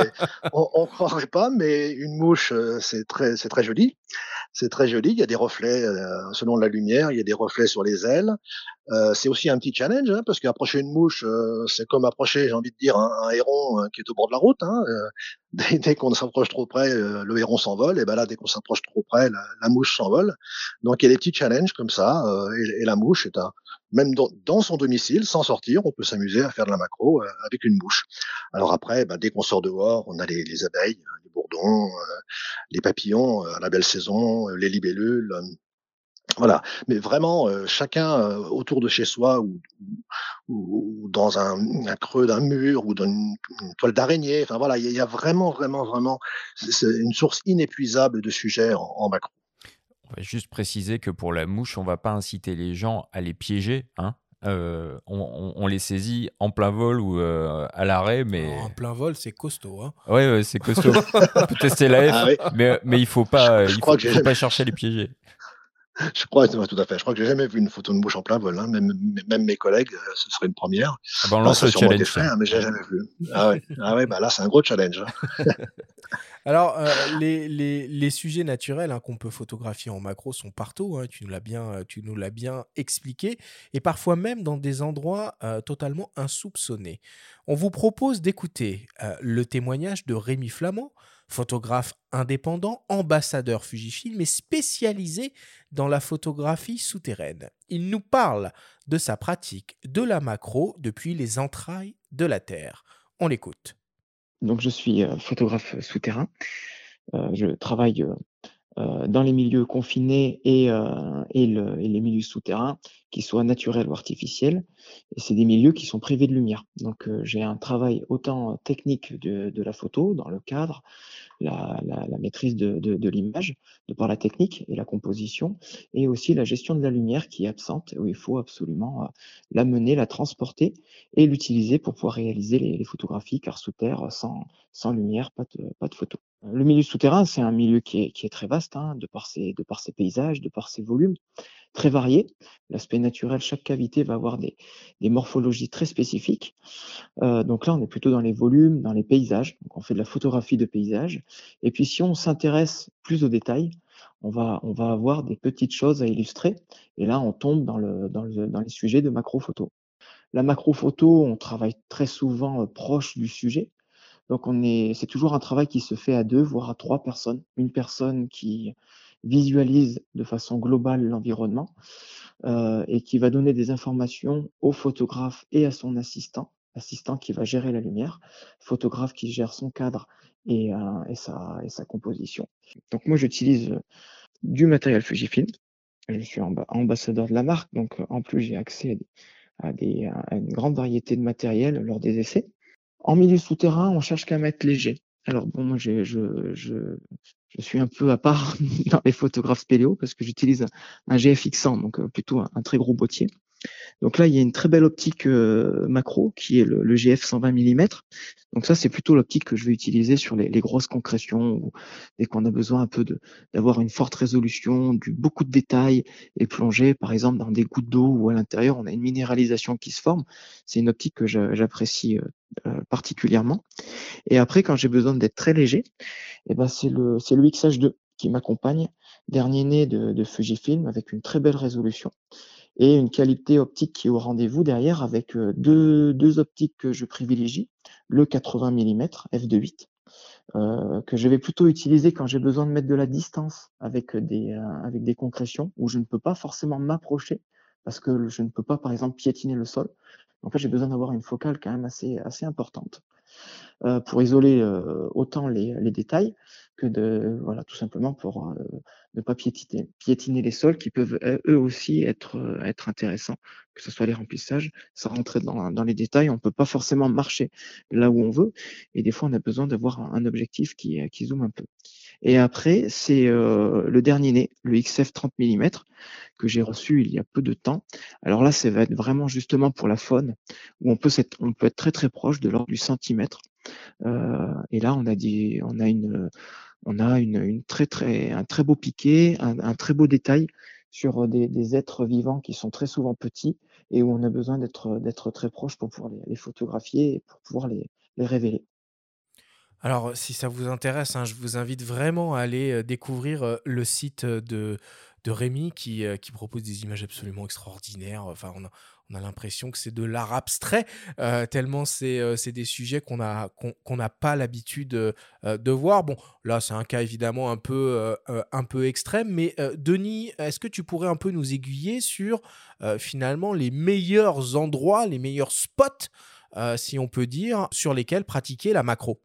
on, on croirait pas, mais une mouche euh, c'est très c'est très joli, c'est très joli. Il y a des reflets euh, selon la lumière, il y a des reflets sur les ailes. Euh, c'est aussi un petit challenge hein, parce qu'approcher une mouche, euh, c'est comme approcher, j'ai envie de dire, un, un héron euh, qui est au bord de la route. Hein, euh, dès dès qu'on s'approche trop près, euh, le héron s'envole, et ben là dès qu'on s'approche trop près, la, la mouche s'envole. Donc il y a des petits challenges comme ça, euh, et, et la mouche est un même dans, son domicile, sans sortir, on peut s'amuser à faire de la macro euh, avec une mouche. Alors après, bah, dès qu'on sort dehors, on a les, les abeilles, les bourdons, euh, les papillons euh, à la belle saison, les libellules. voilà. Mais vraiment, chacun autour de chez soi ou, dans un, creux d'un mur ou dans une, toile d'araignée. Enfin voilà, il y, a- vraiment, vraiment, vraiment, une source inépuisable de sujets en, en macro. On va juste préciser que pour la mouche, on va pas inciter les gens à les piéger. Hein Euh, on, on- on les saisit en plein vol ou euh, à l'arrêt, mais En plein vol, c'est costaud. Hein. ouais, ouais, c'est costaud. on peut tester la F, Ah oui. mais, mais il faut pas, Je il faut, pas chercher à les piéger. Je crois, tout à fait. Je crois que j'ai jamais vu une photo de mouche en plein vol. Hein. Même, même mes collègues, euh, ce serait une première. Ah bah, on lance le challenge. fait, hein, mais j'ai jamais vu. Ah ouais, ah ouais, bah là c'est un gros challenge. hein. Alors, euh, les, les- les sujets naturels hein, qu'on peut photographier en macro sont partout. hein, tu nous l'as bien, euh, tu nous l'as bien expliqué, et parfois même dans des endroits euh, totalement insoupçonnés. On vous propose d'écouter euh, le témoignage de Rémi Flamand, photographe indépendant, ambassadeur Fujifilm et spécialisé dans la photographie souterraine. Il nous parle de sa pratique de la macro depuis les entrailles de la Terre. On l'écoute. Donc, je suis euh, photographe souterrain. Euh, je travaille euh, dans les milieux confinés et, euh, et, le- et les milieux souterrains, qu'ils soient naturels ou artificiels. Et c'est des milieux qui sont privés de lumière. Donc, euh, j'ai un travail autant technique de, de la photo, dans le cadre, la, la- la maîtrise de, de- de l'image, de par la technique et la composition, et aussi la gestion de la lumière qui est absente, où il faut absolument euh, l'amener, la transporter et l'utiliser pour pouvoir réaliser les, les photographies, car sous terre, sans, sans lumière, pas de, pas de photo. Le milieu souterrain, c'est un milieu qui est, très vaste, hein, de, par ses, de par paysages, de par ses volumes, très variés. L'aspect naturel, chaque cavité va avoir des, morphologies très spécifiques. Euh, donc là, on est plutôt dans les volumes, dans les paysages. Donc on fait de la photographie de paysages. Et puis si on s'intéresse plus aux détails, on va, on avoir des petites choses à illustrer. Et là, on tombe dans, dans les sujets de macro-photo. La macro-photo, on travaille très souvent euh, proche du sujet. Donc on est, c'est toujours un travail qui se fait à deux, voire à trois personnes. Une personne qui visualise de façon globale l'environnement euh, et qui va donner des informations au photographe et à son assistant, assistant qui va gérer la lumière, photographe qui gère son cadre et, euh, et, sa, et sa composition. Donc moi j'utilise du matériel Fujifilm. Je suis ambassadeur de la marque, donc en plus j'ai accès à, des, à une grande variété de matériel lors des essais. En milieu souterrain, on cherche qu'à mettre léger. Alors bon, moi je, je, je, suis un peu à part dans les photographes spéléo parce que j'utilise un, GFX100, donc euh, plutôt un, très gros boîtier. Donc là, il y a une très belle optique euh, macro qui est le, le GF 120 mm. Donc ça, c'est plutôt l'optique que je vais utiliser sur les, les grosses concrétions ou dès qu'on a besoin un peu d'avoir une forte résolution, du beaucoup de détails et plonger, par exemple, dans des gouttes d'eau ou à l'intérieur, on a une minéralisation qui se forme. C'est une optique que j'apprécie euh, euh, particulièrement. Et après, quand j'ai besoin d'être très léger, eh ben c'est le le XH2 qui m'accompagne, dernier né de, de Fujifilm avec une très belle résolution et une qualité optique qui est au rendez-vous derrière avec euh, deux, deux optiques que je privilégie, le 80 mm f2.8 euh, que je vais plutôt utiliser quand j'ai besoin de mettre de la distance avec des, euh, avec des concrétions où je ne peux pas forcément m'approcher parce que je ne peux pas par exemple piétiner le sol. En fait, j'ai besoin d'avoir une focale quand même assez, assez importante. Euh, pour isoler autant les, les, détails que de voilà tout simplement pour euh, ne pas piétiner, piétiner les sols qui peuvent eux aussi être être intéressants que ce soit les remplissages sans rentrer dans, dans les détails on peut pas forcément marcher là où on veut et des fois on a besoin d'avoir un, objectif qui qui zoome un peu. Et après c'est le dernier né le XF 30 mm que j'ai reçu il y a peu de temps. Alors là ça va être vraiment justement pour la faune où on peut être, on peut être très très proche de l'ordre du centimètre. Euh, et là, on a dit, on a une, on a une, très très, un très beau piqué, un, très beau détail sur des, des, êtres vivants qui sont très souvent petits et où on a besoin d'être d'être très proche pour pouvoir les, photographier et pour pouvoir les, les révéler. Alors, si ça vous intéresse, hein, je vous invite vraiment à aller euh, découvrir euh, le site de, de Rémi qui, qui propose des images absolument extraordinaires. Enfin, on a, on a l'impression que c'est de l'art abstrait, euh, tellement c'est euh, des sujets qu'on n'a pas l'habitude euh, de voir. Bon, là, c'est un cas évidemment un peu, extrême, mais Denis, est-ce que tu pourrais un peu nous aiguiller sur finalement les meilleurs endroits, les meilleurs spots, si on peut dire, sur lesquels pratiquer la macro?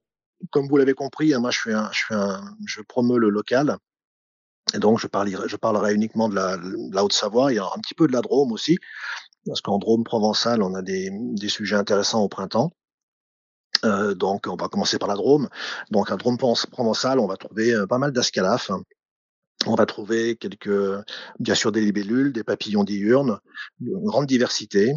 Comme vous l'avez compris, hein, moi je, un, je, le local. Et donc, je parlerai, uniquement de la, la Haute-Savoie. A un petit peu de la Drôme aussi parce qu'en Drôme provençal, on a des, sujets intéressants au printemps. Euh, donc, on va commencer par la Drôme. Donc, à Drôme provençal, on va trouver euh, pas mal d'ascalaphes. On va trouver quelques, bien sûr, des libellules, des papillons diurnes, une grande diversité.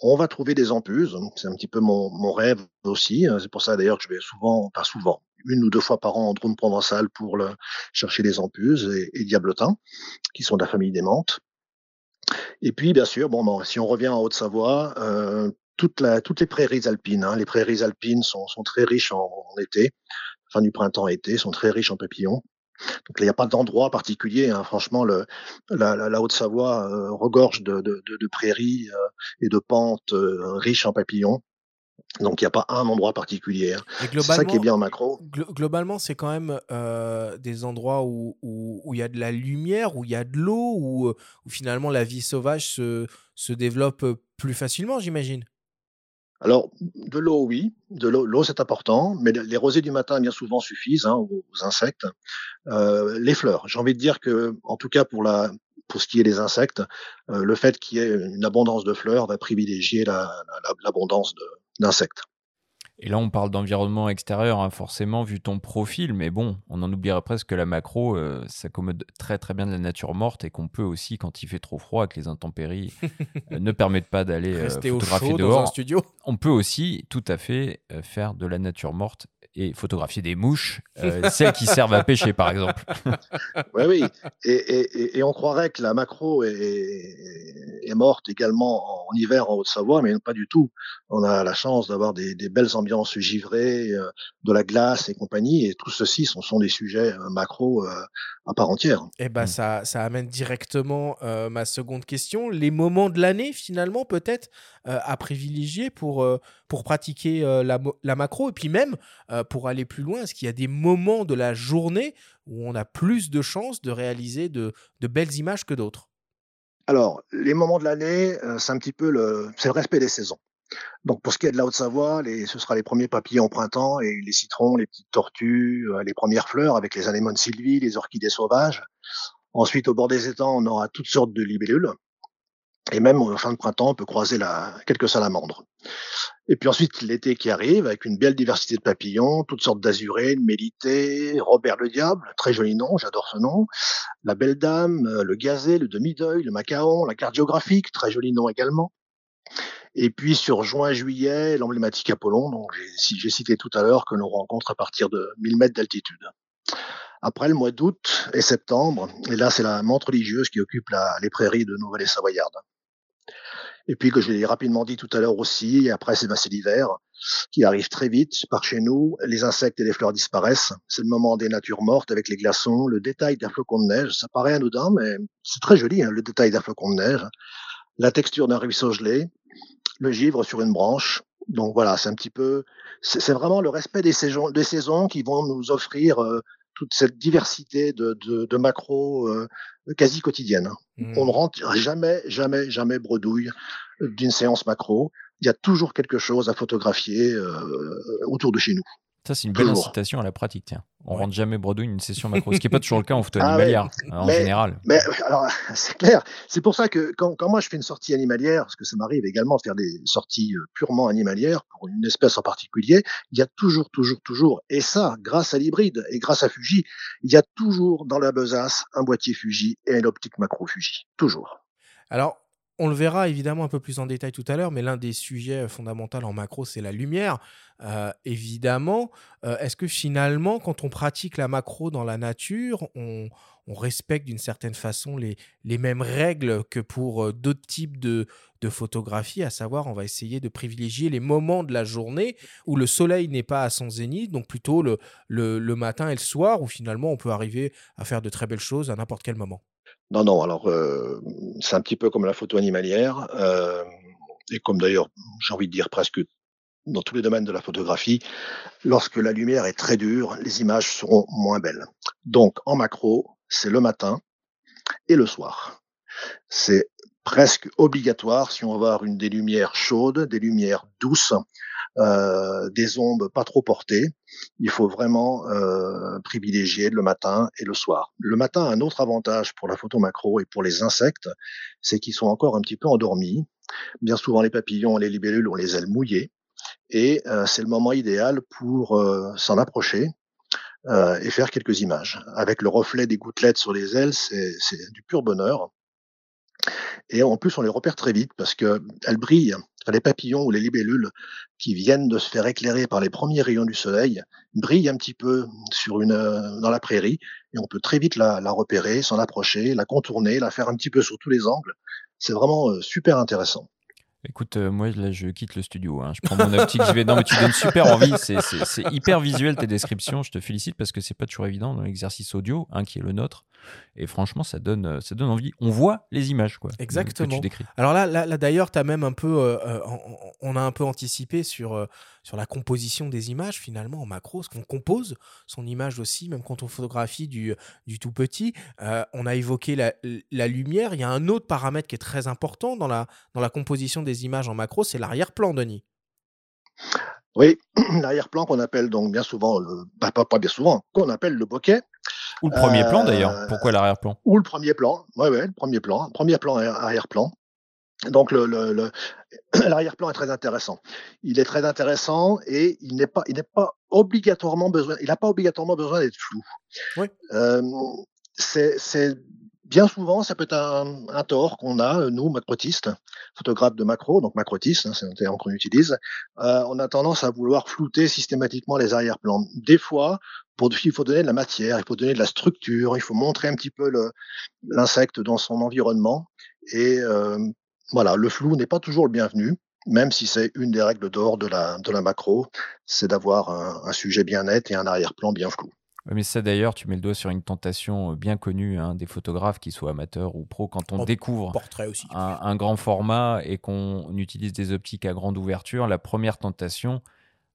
On va trouver des ampuses. C'est un petit peu mon, rêve aussi. C'est pour ça d'ailleurs que je vais souvent, pas souvent, une ou deux fois par an en Drôme provençal pour chercher des ampuses et, et diablotins, qui sont de la famille des menthes. Et puis, bien sûr, bon, si on revient en Haute-Savoie, euh, toutes les prairies alpines, hein, les prairies alpines sont, très riches en, été, fin du printemps-été, sont très riches en papillons. Donc il n'y a pas d'endroit particulier. Hein. Franchement, la, Haute-Savoie euh, regorge de prairies euh, et de pentes euh, riches en papillons. Donc il n'y a pas un endroit particulier. C'est ça qui est bien en macro. Glo globalement, c'est quand même euh, des endroits où il où, où y a de la lumière, où il y a de l'eau, où, où, finalement la vie sauvage se, se développe plus facilement, j'imagine. Alors, de l'eau, oui. De l'eau, c'est important. Mais les rosées du matin, bien souvent, suffisent hein, aux, aux, insectes. Euh, les fleurs. J'ai envie de dire que, en tout cas, pour la, pour ce qui est des insectes, euh, le fait qu'il y ait une abondance de fleurs va privilégier l'abondance la, la, d'insectes. Et là, on parle d'environnement extérieur, hein, forcément, vu ton profil, mais bon, on en oublierait presque que la macro euh, s'accommode très très bien de la nature morte et qu'on peut aussi, quand il fait trop froid, que les intempéries euh, ne permettent pas d'aller euh, photographier dehors, studio. on peut aussi tout à fait euh, faire de la nature morte et photographier des mouches, euh, celles qui servent à pêcher par exemple. oui, oui. Et, on croirait que la macro est, est morte également en, hiver en Haute-Savoie, mais pas du tout. On a la chance d'avoir des, belles ambiances givrées, euh, de la glace et compagnie, et tout ceci sont, sont des sujets euh, macro à part entière. Et eh ben mmh. ça, ça amène directement ma seconde question. Les moments de l'année, finalement, peut-être à privilégier pour, pour pratiquer la, la, macro, et puis même pour aller plus loin, est-ce qu'il y a des moments de la journée où on a plus de chances de réaliser de, belles images que d'autres? Alors, les moments de l'année, euh, c'est un petit peu le, respect des saisons. Donc pour ce qui est de la Haute-Savoie, ce sera les premiers papillons au printemps et les citrons, les petites tortues, euh, les premières fleurs avec les anémones sylvie, les orchidées sauvages. Ensuite, au bord des étangs, on aura toutes sortes de libellules. Et même en fin de printemps, on peut croiser la, quelques salamandres. Et puis ensuite, l'été qui arrive, avec une belle diversité de papillons, toutes sortes d'azurés, de mélités, Robert le Diable, très joli nom, j'adore ce nom, la Belle Dame, euh, le Gazé, le Demi-Deuil, le Macaon, la cardiographique, très joli nom également. Et puis sur juin-juillet, l'emblématique Apollon, donc j'ai cité tout à l'heure, que l'on rencontre à partir de 1000 mètres d'altitude. Après le mois d'août et septembre, et là c'est la menthe religieuse qui occupe les prairies de Nouvelle-et-Savoyarde. Et puis, que je l'ai rapidement dit tout à l'heure aussi, après, c'est l'hiver qui arrive très vite par chez nous. Les insectes et les fleurs disparaissent. C'est le moment des natures mortes avec les glaçons, le détail d'un flocon de neige. Ça paraît anodin, mais c'est très joli, hein, le détail d'un flocon de neige. La texture d'un ruisseau gelé, le givre sur une branche. Donc voilà, c'est un petit peu, c'est vraiment le respect des saisons, des saisons qui vont nous offrir euh, toute cette diversité de, de, de macros euh, quasi quotidienne. Mmh. On ne rentre jamais, jamais, jamais bredouille d'une séance macro. Il y a toujours quelque chose à photographier euh, autour de chez nous. Ça, c'est une belle incitation à la pratique. Tiens. On ne rentre jamais bredouille une session macro, ce qui n'est pas toujours le cas en photo ah animalière, hein, en général. Mais alors, c'est clair. C'est pour ça que quand, quand, moi je fais une sortie animalière, parce que ça m'arrive également de faire des sorties euh, purement animalières pour une espèce en particulier, il y a toujours, toujours, toujours, et ça, grâce à l'hybride et grâce à Fuji, il y a toujours dans la besace un boîtier Fuji et une optique macro Fuji. Toujours. Alors, on le verra évidemment un peu plus en détail tout à l'heure, mais l'un des sujets fondamentaux en macro, c'est la lumière. Euh, évidemment, euh, est-ce que finalement, quand on pratique la macro dans la nature, on, respecte d'une certaine façon les, mêmes règles que pour euh, d'autres types de, de photographie, à savoir, on va essayer de privilégier les moments de la journée où le soleil n'est pas à son zénith, donc plutôt le, le matin et le soir, où finalement on peut arriver à faire de très belles choses à n'importe quel moment. Non, non, alors c'est un petit peu comme la photo animalière, et comme d'ailleurs, j'ai envie de dire presque dans tous les domaines de la photographie, lorsque la lumière est très dure, les images seront moins belles. Donc en macro, c'est le matin et le soir. C'est presque obligatoire si on veut avoir une des lumières chaudes, des lumières douces, euh, des ondes pas trop portées. Il faut vraiment euh, privilégier le matin et le soir. Le matin un autre avantage pour la photo macro et pour les insectes, c'est qu'ils sont encore un petit peu endormis. Bien souvent, les papillons et les libellules ont les ailes mouillées et euh, c'est le moment idéal pour s'en approcher et faire quelques images. Avec le reflet des gouttelettes sur les ailes, c'est du pur bonheur. Et en plus, on les repère très vite parce qu'elles brillent les papillons ou les libellules qui viennent de se faire éclairer par les premiers rayons du soleil brillent un petit peu sur une, euh, dans la prairie et on peut très vite la, repérer, s'en approcher, la contourner, la faire un petit peu sur tous les angles. C'est vraiment euh, super intéressant. Écoute, euh, moi là, je quitte le studio. Hein. Je prends mon optique, je vais. Non, mais tu donnes super envie. C'est hyper visuel tes descriptions. Je te félicite parce que c'est pas toujours évident dans l'exercice audio, hein, qui est le nôtre. Et franchement, ça donne, euh, ça donne envie. On voit les images, quoi. Exactement. Que tu décris. Alors là, là, d'ailleurs, tu as même un peu, euh, euh, on a un peu anticipé sur, sur la composition des images, finalement, en macro, ce qu'on compose son image aussi, même quand on photographie du, du tout petit. on a évoqué la, la, lumière. Il y a un autre paramètre qui est très important dans la, dans la composition des images en macro, c'est l'arrière-plan, Denis. Oui, l'arrière-plan qu'on appelle donc bien souvent, le, bah, pas, pas bien souvent, qu'on appelle le bokeh. Ou le premier plan d'ailleurs. Euh, Pourquoi l'arrière-plan? Ou le premier plan. Oui, ouais, le premier plan. Premier plan, arrière-plan. Donc le, l'arrière-plan est très intéressant. Il est très intéressant et il n'est pas, il n'est pas obligatoirement besoin, il n'a pas obligatoirement besoin d'être flou. Oui. Euh, c'est, bien souvent, ça peut être un, tort qu'on a, nous, macrotistes, photographes de macro, donc macrotistes, hein, c'est un terme qu'on utilise. Euh, on a tendance à vouloir flouter systématiquement les arrière-plans. Des fois, pour, il faut donner de la matière, il faut donner de la structure, il faut montrer un petit peu l'insecte dans son environnement. Et euh, voilà, le flou n'est pas toujours le bienvenu même si c'est une des règles d'or de la, de la macro, c'est d'avoir un, un, sujet bien net et un arrière-plan bien flou mais ça d'ailleurs, tu mets le doigt sur une tentation euh, bien connue hein, des photographes, qu'ils soient amateurs ou pros, quand on découvre Un, grand format et qu'on utilise des optiques à grande ouverture, la première tentation,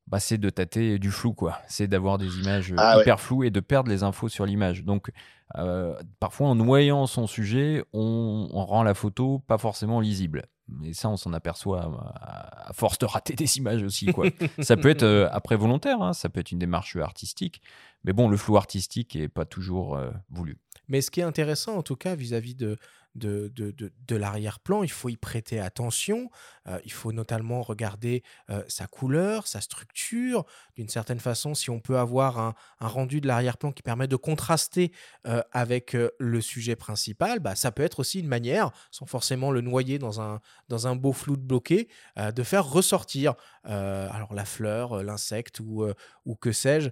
bah, c'est de tâter du flou, quoi. C'est d'avoir des images ah hyper floues et de perdre les infos sur l'image. Donc, euh, parfois, en noyant son sujet, on, rend la photo pas forcément lisible. Mais ça, on s'en aperçoit euh, à, force de rater des images aussi. Quoi. ça peut être après volontaire, hein, ça peut être une démarche artistique. Mais bon, le flou artistique n'est pas toujours euh, voulu. Mais ce qui est intéressant, en tout cas, vis-à-vis de, de, de, de, l'arrière-plan, il faut y prêter attention, euh, il faut notamment regarder euh, sa couleur, sa structure, d'une certaine façon, si on peut avoir un, un rendu de l'arrière-plan qui permet de contraster euh, avec le sujet principal, bah, ça peut être aussi une manière, sans forcément le noyer dans un, dans un beau flou de bloqué, de faire ressortir alors la fleur, l'insecte ou, ou que sais-je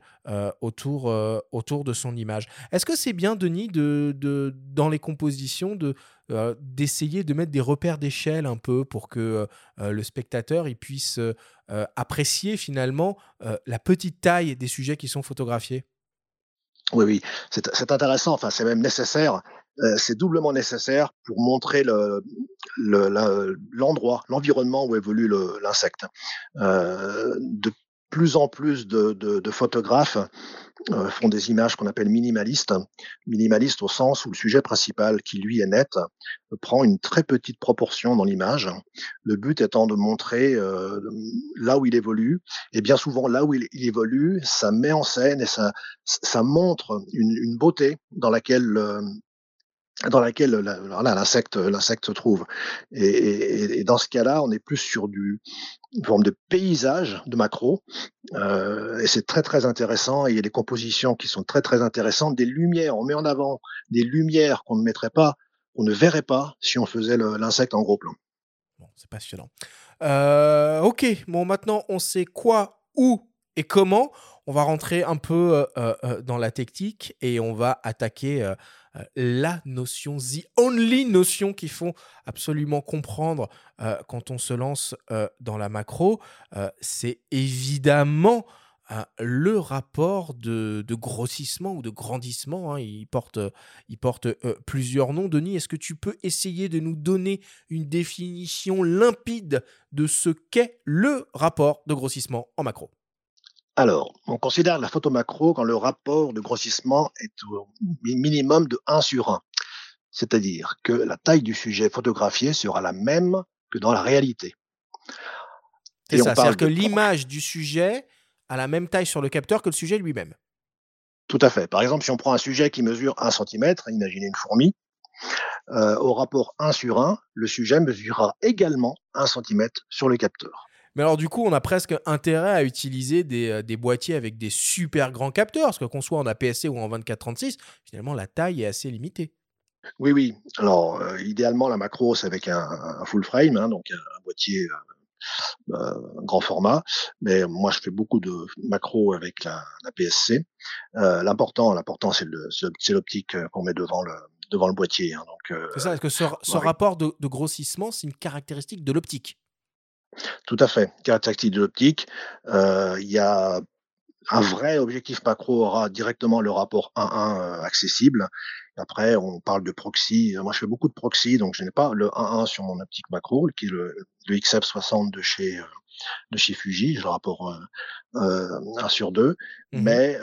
autour, autour de son image. Est-ce que c'est bien, Denis, de, de, dans les compositions, de, euh, d'essayer de mettre des repères d'échelle un peu pour que euh, euh, le spectateur il puisse apprécier finalement la petite taille des sujets qui sont photographiés. Oui, oui, c'est intéressant, enfin c'est même nécessaire, c'est doublement nécessaire pour montrer l'endroit, le, l'environnement où évolue l'insecte. de plus en plus de photographes euh, font des images qu'on appelle minimalistes, minimalistes au sens où le sujet principal, qui lui est net, prend une très petite proportion dans l'image. Le but étant de montrer euh, là où il évolue, et bien souvent là où il, évolue, ça met en scène et ça, ça montre une, une beauté dans laquelle euh, dans laquelle l'insecte l'insecte se trouve. Et, et, dans ce cas-là, on est plus sur du, une forme de paysage de macro, euh, et c'est très très intéressant. il y a des compositions qui sont très très intéressantes, des lumières. On met en avant des lumières qu'on ne mettrait pas, qu'on ne verrait pas si on faisait l'insecte en gros plan. Bon, c'est passionnant. Euh, ok, bon maintenant on sait quoi, où et comment. On va rentrer un peu euh, euh, dans la technique et on va attaquer euh, la notion, the only notion qu'il faut absolument comprendre euh, quand on se lance euh, dans la macro, c'est évidemment le rapport de, grossissement ou de grandissement. Hein. il porte, il porte plusieurs noms. Denis, est-ce que tu peux essayer de nous donner une définition limpide de ce qu'est le rapport de grossissement en macro? Alors, on considère la photo macro quand le rapport de grossissement est au minimum de 1 sur 1. C'est-à-dire que la taille du sujet photographié sera la même que dans la réalité. C'est ça, c'est-à-dire que l'image du sujet a la même taille sur le capteur que le sujet lui-même. Tout à fait. Par exemple, si on prend un sujet qui mesure 1 cm, imaginez une fourmi, euh, au rapport 1 sur 1, le sujet mesurera également 1 cm sur le capteur. Mais alors, du coup, on a presque intérêt à utiliser des, euh, des boîtiers avec des super grands capteurs, parce que qu'on soit en APS-C ou en 24-36, finalement, la taille est assez limitée. Oui, oui. Alors, euh, idéalement, la macro, c'est avec un, full frame, hein, donc un, boîtier euh, grand format. Mais moi, je fais beaucoup de macro avec la, la PSC. l'important, l'important, c'est l'optique qu'on met devant le, devant le boîtier. Hein, donc, c'est ça. Est-ce que ce, ce rapport de, de grossissement, c'est une caractéristique de l'optique tout à fait. Caractéristique de l'optique. Euh, il y a un vrai objectif macro aura directement le rapport 1-1 euh, accessible. Après, on parle de proxy. Moi, je fais beaucoup de proxy, donc je n'ai pas le 1-1 sur mon optique macro, qui est le, le XF60 de chez euh, de chez Fuji, le rapport euh, 1 sur 2. Mmh mais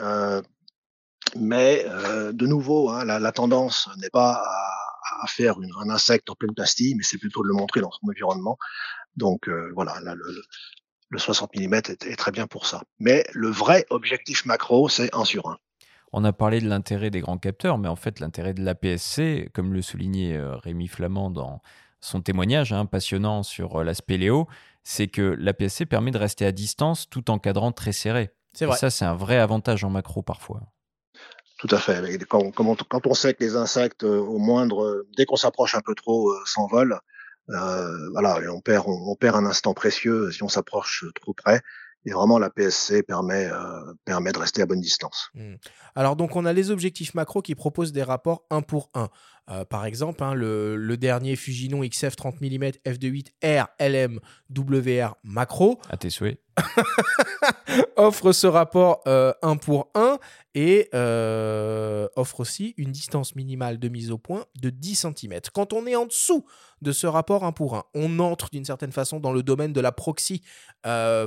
mais de nouveau, hein, la, la, tendance n'est pas à, à faire une, un insecte en pleine pastille, mais c'est plutôt de le montrer dans son environnement. Donc euh, voilà, là, le, 60 mm est, très bien pour ça. Mais le vrai objectif macro, c'est 1 sur 1. On a parlé de l'intérêt des grands capteurs, mais en fait l'intérêt de l'APS-C, comme le soulignait euh, Rémi Flamand dans son témoignage hein, passionnant sur euh, l'aspect Léo, c'est que l'APS-C permet de rester à distance tout en cadrant très serré. C'est vrai. Et ça, c'est un vrai avantage en macro parfois. Tout à fait. Quand, quand, on, sait que les insectes, au moindre, dès qu'on s'approche un peu trop, s'envolent, voilà, et on perd, un instant précieux si on s'approche trop près. Et vraiment, la PSC permet, permet de rester à bonne distance. Mmh. Alors, donc, on a les objectifs macro qui proposent des rapports 1 pour 1. Euh, par exemple, hein, le, dernier Fujinon XF 30 mm f2.8 R LM WR macro. À tes souhaits. offre ce rapport 1 euh, pour 1 et euh, offre aussi une distance minimale de mise au point de 10 cm. Quand on est en dessous de ce rapport 1 pour 1, on entre d'une certaine façon dans le domaine de la proxy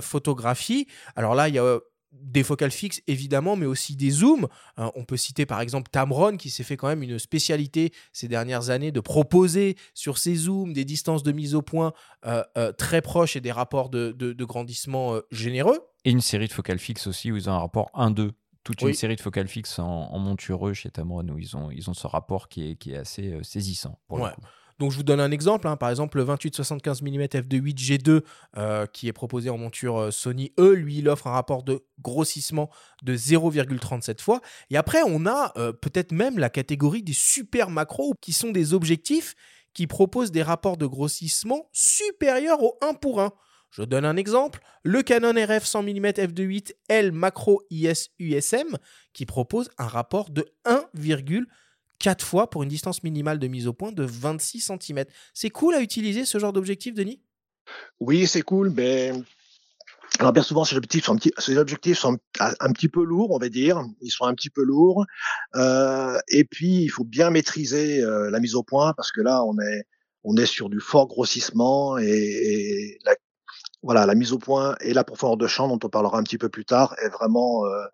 photographie. Alors là, il y a des focales fixes évidemment, mais aussi des zooms. Hein, on peut citer par exemple Tamron qui s'est fait quand même une spécialité ces dernières années de proposer sur ses zooms des distances de mise au point euh, euh, très proches et des rapports de, grandissement euh, généreux. Et une série de focales fixes aussi où ils ont un rapport 1-2 toute une série de focales fixes en, montureux chez Tamron où ils ont, ils ont ce rapport qui est, qui est assez saisissant. Pour le coup. Donc je vous donne un exemple, hein. par exemple le 28-75 mm f2.8 G2 qui est proposé en monture euh, Sony E, lui il offre un rapport de grossissement de 0,37 fois. Et après on a euh, peut-être même la catégorie des super macros qui sont des objectifs qui proposent des rapports de grossissement supérieurs au 1 pour 1. Je donne un exemple, le Canon RF 100 mm f2.8 L Macro IS USM qui propose un rapport de 1,37 4 fois pour une distance minimale de mise au point de 26 cm. C'est cool à utiliser ce genre d'objectif, Denis? Oui, c'est cool, mais alors bien souvent, ces objectifs sont, un petit, ces objectifs sont un, petit peu lourds, on va dire. Ils sont un petit peu lourds. Euh, et puis, il faut bien maîtriser euh, la mise au point parce que là, on est, on est sur du fort grossissement et, la, voilà, la mise au point et la profondeur de champ, dont on parlera un petit peu plus tard, est vraiment euh,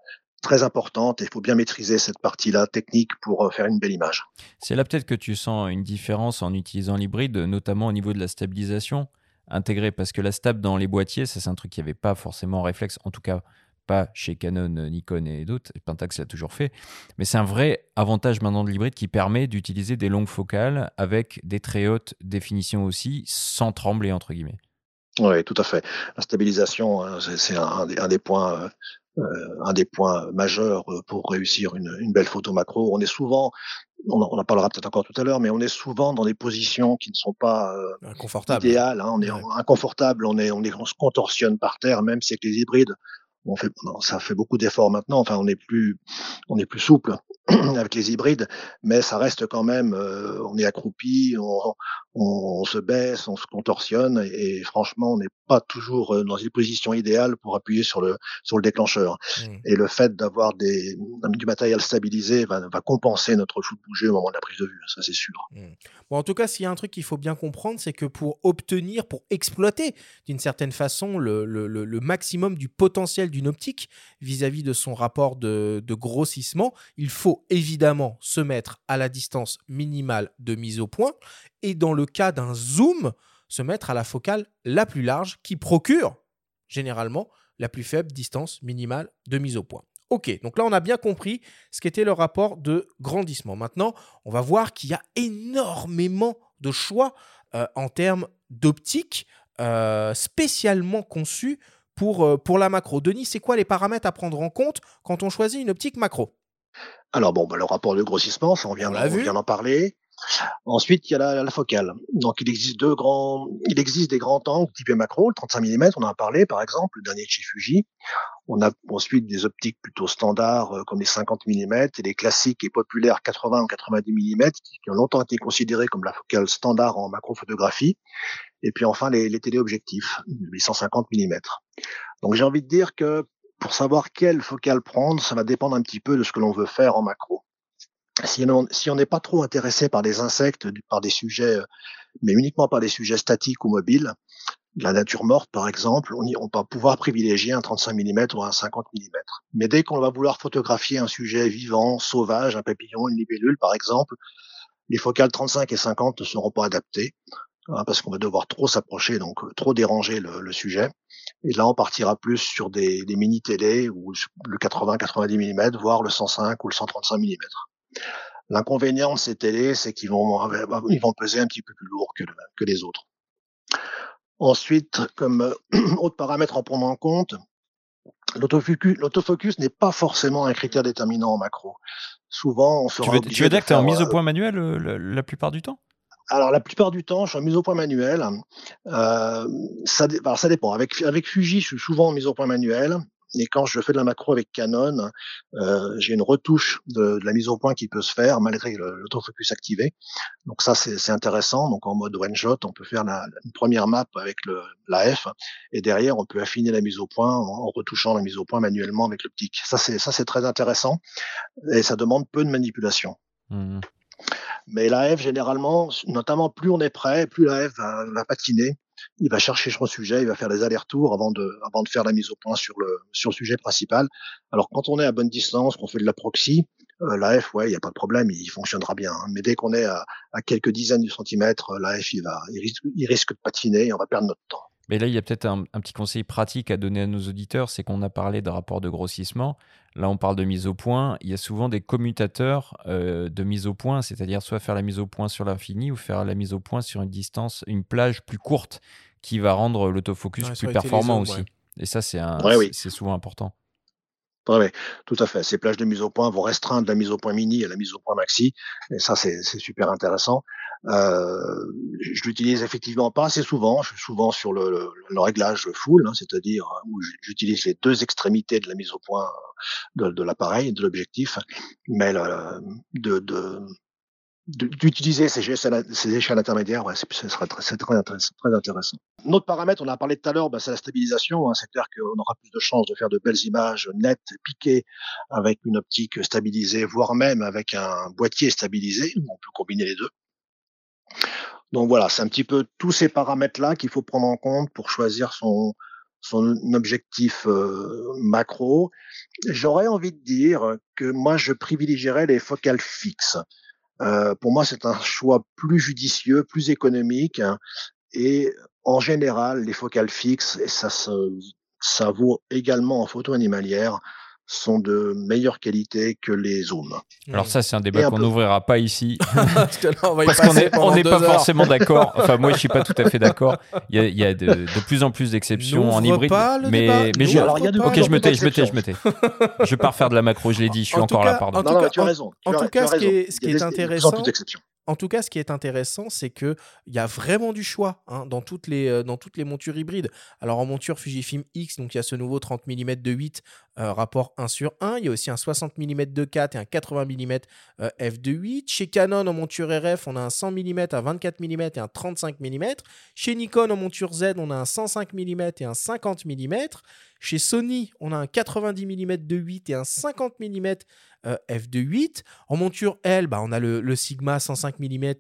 très importante et il faut bien maîtriser cette partie-là technique pour euh, faire une belle image. C'est là peut-être que tu sens une différence en utilisant l'hybride, notamment au niveau de la stabilisation intégrée, parce que la stab dans les boîtiers, ça c'est un truc qui n'y avait pas forcément en réflexe, en tout cas pas chez Canon, Nikon et d'autres, Pentax l'a toujours fait, mais c'est un vrai avantage maintenant de l'hybride qui permet d'utiliser des longues focales avec des très hautes définitions aussi, sans trembler entre guillemets. Oui, tout à fait. La stabilisation, hein, c'est un, des points euh, un des points majeurs euh, pour réussir une, une belle photo macro. On est souvent, on en, parlera peut-être encore tout à l'heure, mais on est souvent dans des positions qui ne sont pas euh, idéales. Hein. On est inconfortable, on est, on est, on se contorsionne par terre, même si avec les hybrides, on fait, ça fait beaucoup d'efforts maintenant. Enfin, on est plus, on est plus souple avec les hybrides, mais ça reste quand même, euh, on est accroupi, on, on, se baisse, on se contorsionne, et, franchement, on n'est pas toujours dans une position idéale pour appuyer sur le sur le déclencheur. Mmh. Et le fait d'avoir des du matériel stabilisé va, va compenser notre flou de bouger au moment de la prise de vue, ça c'est sûr. Mmh. Bon, en tout cas, s'il y a un truc qu'il faut bien comprendre, c'est que pour obtenir, pour exploiter d'une certaine façon le, le, le, maximum du potentiel d'une optique vis-à-vis de son rapport de, de grossissement, il faut évidemment se mettre à la distance minimale de mise au point et dans le cas d'un zoom, se mettre à la focale la plus large qui procure généralement la plus faible distance minimale de mise au point. Ok, donc là on a bien compris ce qu'était le rapport de grandissement. Maintenant, on va voir qu'il y a énormément de choix euh, en termes d'optique euh, spécialement conçus pour, euh, pour la macro. Denis, c'est quoi les paramètres à prendre en compte quand on choisit une optique macro? Alors bon, bah, le rapport de grossissement, ça on vient, d'en parler. Ensuite, il y a la, focale. Donc, il existe deux grands, il existe des grands angles type macro, le 35 mm, on en a parlé, par exemple, le dernier de chez Fuji. On a ensuite des optiques plutôt standards, euh, comme les 50 mm, et les classiques et populaires 80 ou 90 mm, qui, ont longtemps été considérés comme la focale standard en macrophotographie. Et puis enfin, les, les téléobjectifs, les 150 mm. Donc, j'ai envie de dire que pour savoir quelle focale prendre, ça va dépendre un petit peu de ce que l'on veut faire en macro si on n'est pas trop intéressé par des insectes, par des sujets, mais uniquement par des sujets statiques ou mobiles, la nature morte par exemple, on, on va pouvoir privilégier un 35 mm ou un 50 mm. Mais dès qu'on va vouloir photographier un sujet vivant, sauvage, un papillon, une libellule par exemple, les focales 35 et 50 ne seront pas adaptées hein, parce qu'on va devoir trop s'approcher, donc trop déranger le, sujet. Et là, on partira plus sur des, des mini télé ou le 80-90 mm, voire le 105 ou le 135 mm. L'inconvénient de ces télés, c'est qu'ils vont, ils vont peser un petit peu plus lourd que, que les autres. Ensuite, comme autre paramètre à prendre en compte, L'autofocus n'est pas forcément un critère déterminant en macro. Souvent, on Tu veux, tu veux dire que tu es en mise au point manuel la plupart du temps? Alors la plupart du temps, je suis en mise au point manuel. Euh, ça, alors, ça dépend. Avec, avec Fuji, je suis souvent en mise au point manuel. Et quand je fais de la macro avec Canon, euh, j'ai une retouche de, de, la mise au point qui peut se faire malgré l'autofocus activé. Donc ça, c'est intéressant. Donc en mode one shot, on peut faire la, une première map avec le, la F, et derrière, on peut affiner la mise au point en, en retouchant la mise au point manuellement avec l'optique. Ça, c'est ça, c'est très intéressant et ça demande peu de manipulation. Mmh. Mais la F, généralement, notamment plus on est prêt, plus la F va, va patiner il va chercher son sujet, il va faire des allers-retours avant de, avant de faire la mise au point sur le, sur le sujet principal. Alors quand on est à bonne distance, qu'on fait de la proxy, euh, la F, ouais, il n'y a pas de problème, il fonctionnera bien. Hein. Mais dès qu'on est à, à, quelques dizaines de centimètres, la F, il, va, il risque, il risque de patiner et on va perdre notre temps. Mais là, il y a peut-être un, un, petit conseil pratique à donner à nos auditeurs, c'est qu'on a parlé de rapport de grossissement. Là, on parle de mise au point. Il y a souvent des commutateurs euh, de mise au point, c'est-à-dire soit faire la mise au point sur l'infini ou faire la mise au point sur une distance, une plage plus courte qui va rendre l'autofocus plus performant aussi. Et ça, c'est ouais, souvent important. Oui, tout à fait. Ces plages de mise au point vont restreindre la mise au point mini à la mise au point maxi. Et ça, c'est super intéressant. Euh, je l'utilise effectivement pas assez souvent. Je suis souvent sur le, le, le réglage full, hein, c'est-à-dire où j'utilise les deux extrémités de la mise au point de, l'appareil, de l'objectif. Mais de, de, d'utiliser ces, ces, échelles intermédiaires, ouais, ce serait très, très, très, intéressant. Notre paramètre, on a parlé tout à l'heure, bah, c'est la stabilisation. Hein, C'est-à-dire qu'on aura plus de chances de faire de belles images nettes, piquées, avec une optique stabilisée, voire même avec un boîtier stabilisé. On peut combiner les deux. Donc voilà, c'est un petit peu tous ces paramètres-là qu'il faut prendre en compte pour choisir son, objectif euh, macro. J'aurais envie de dire que moi, je privilégierais les focales fixes. Euh, pour moi, c'est un choix plus judicieux, plus économique, hein, et en général, les focales fixes, et ça, ça vaut également en photo animalière, sont de meilleure qualité que les zooms. Alors ça, c'est un débat qu'on n'ouvrira pas ici, parce qu'on n'est pas forcément d'accord. Enfin, moi, je suis pas tout à fait d'accord. Il y a, il y a de, de, plus en plus d'exceptions en hybride, mais, mais je, alors, ok, je me tais, je me tais, je me tais. Je vais pas refaire de la macro, je l'ai dit, je suis encore là, pardon. En tout cas, tu as raison. En tout cas, ce qui est intéressant, en tout cas, ce qui est intéressant, c'est qu'il y a vraiment du choix hein, dans, toutes les, euh, dans toutes les montures hybrides. Alors, en monture Fujifilm X, il y a ce nouveau 30 mm de 8, euh, rapport 1 sur 1. Il y a aussi un 60 mm de 4 et un 80 mm euh, f de 8. Chez Canon, en monture RF, on a un 100 mm, un 24 mm et un 35 mm. Chez Nikon, en monture Z, on a un 105 mm et un 50 mm. Chez Sony, on a un 90 mm de 8 et un 50 mm f 2.8. En monture L, bah, on a le, Sigma 105 mm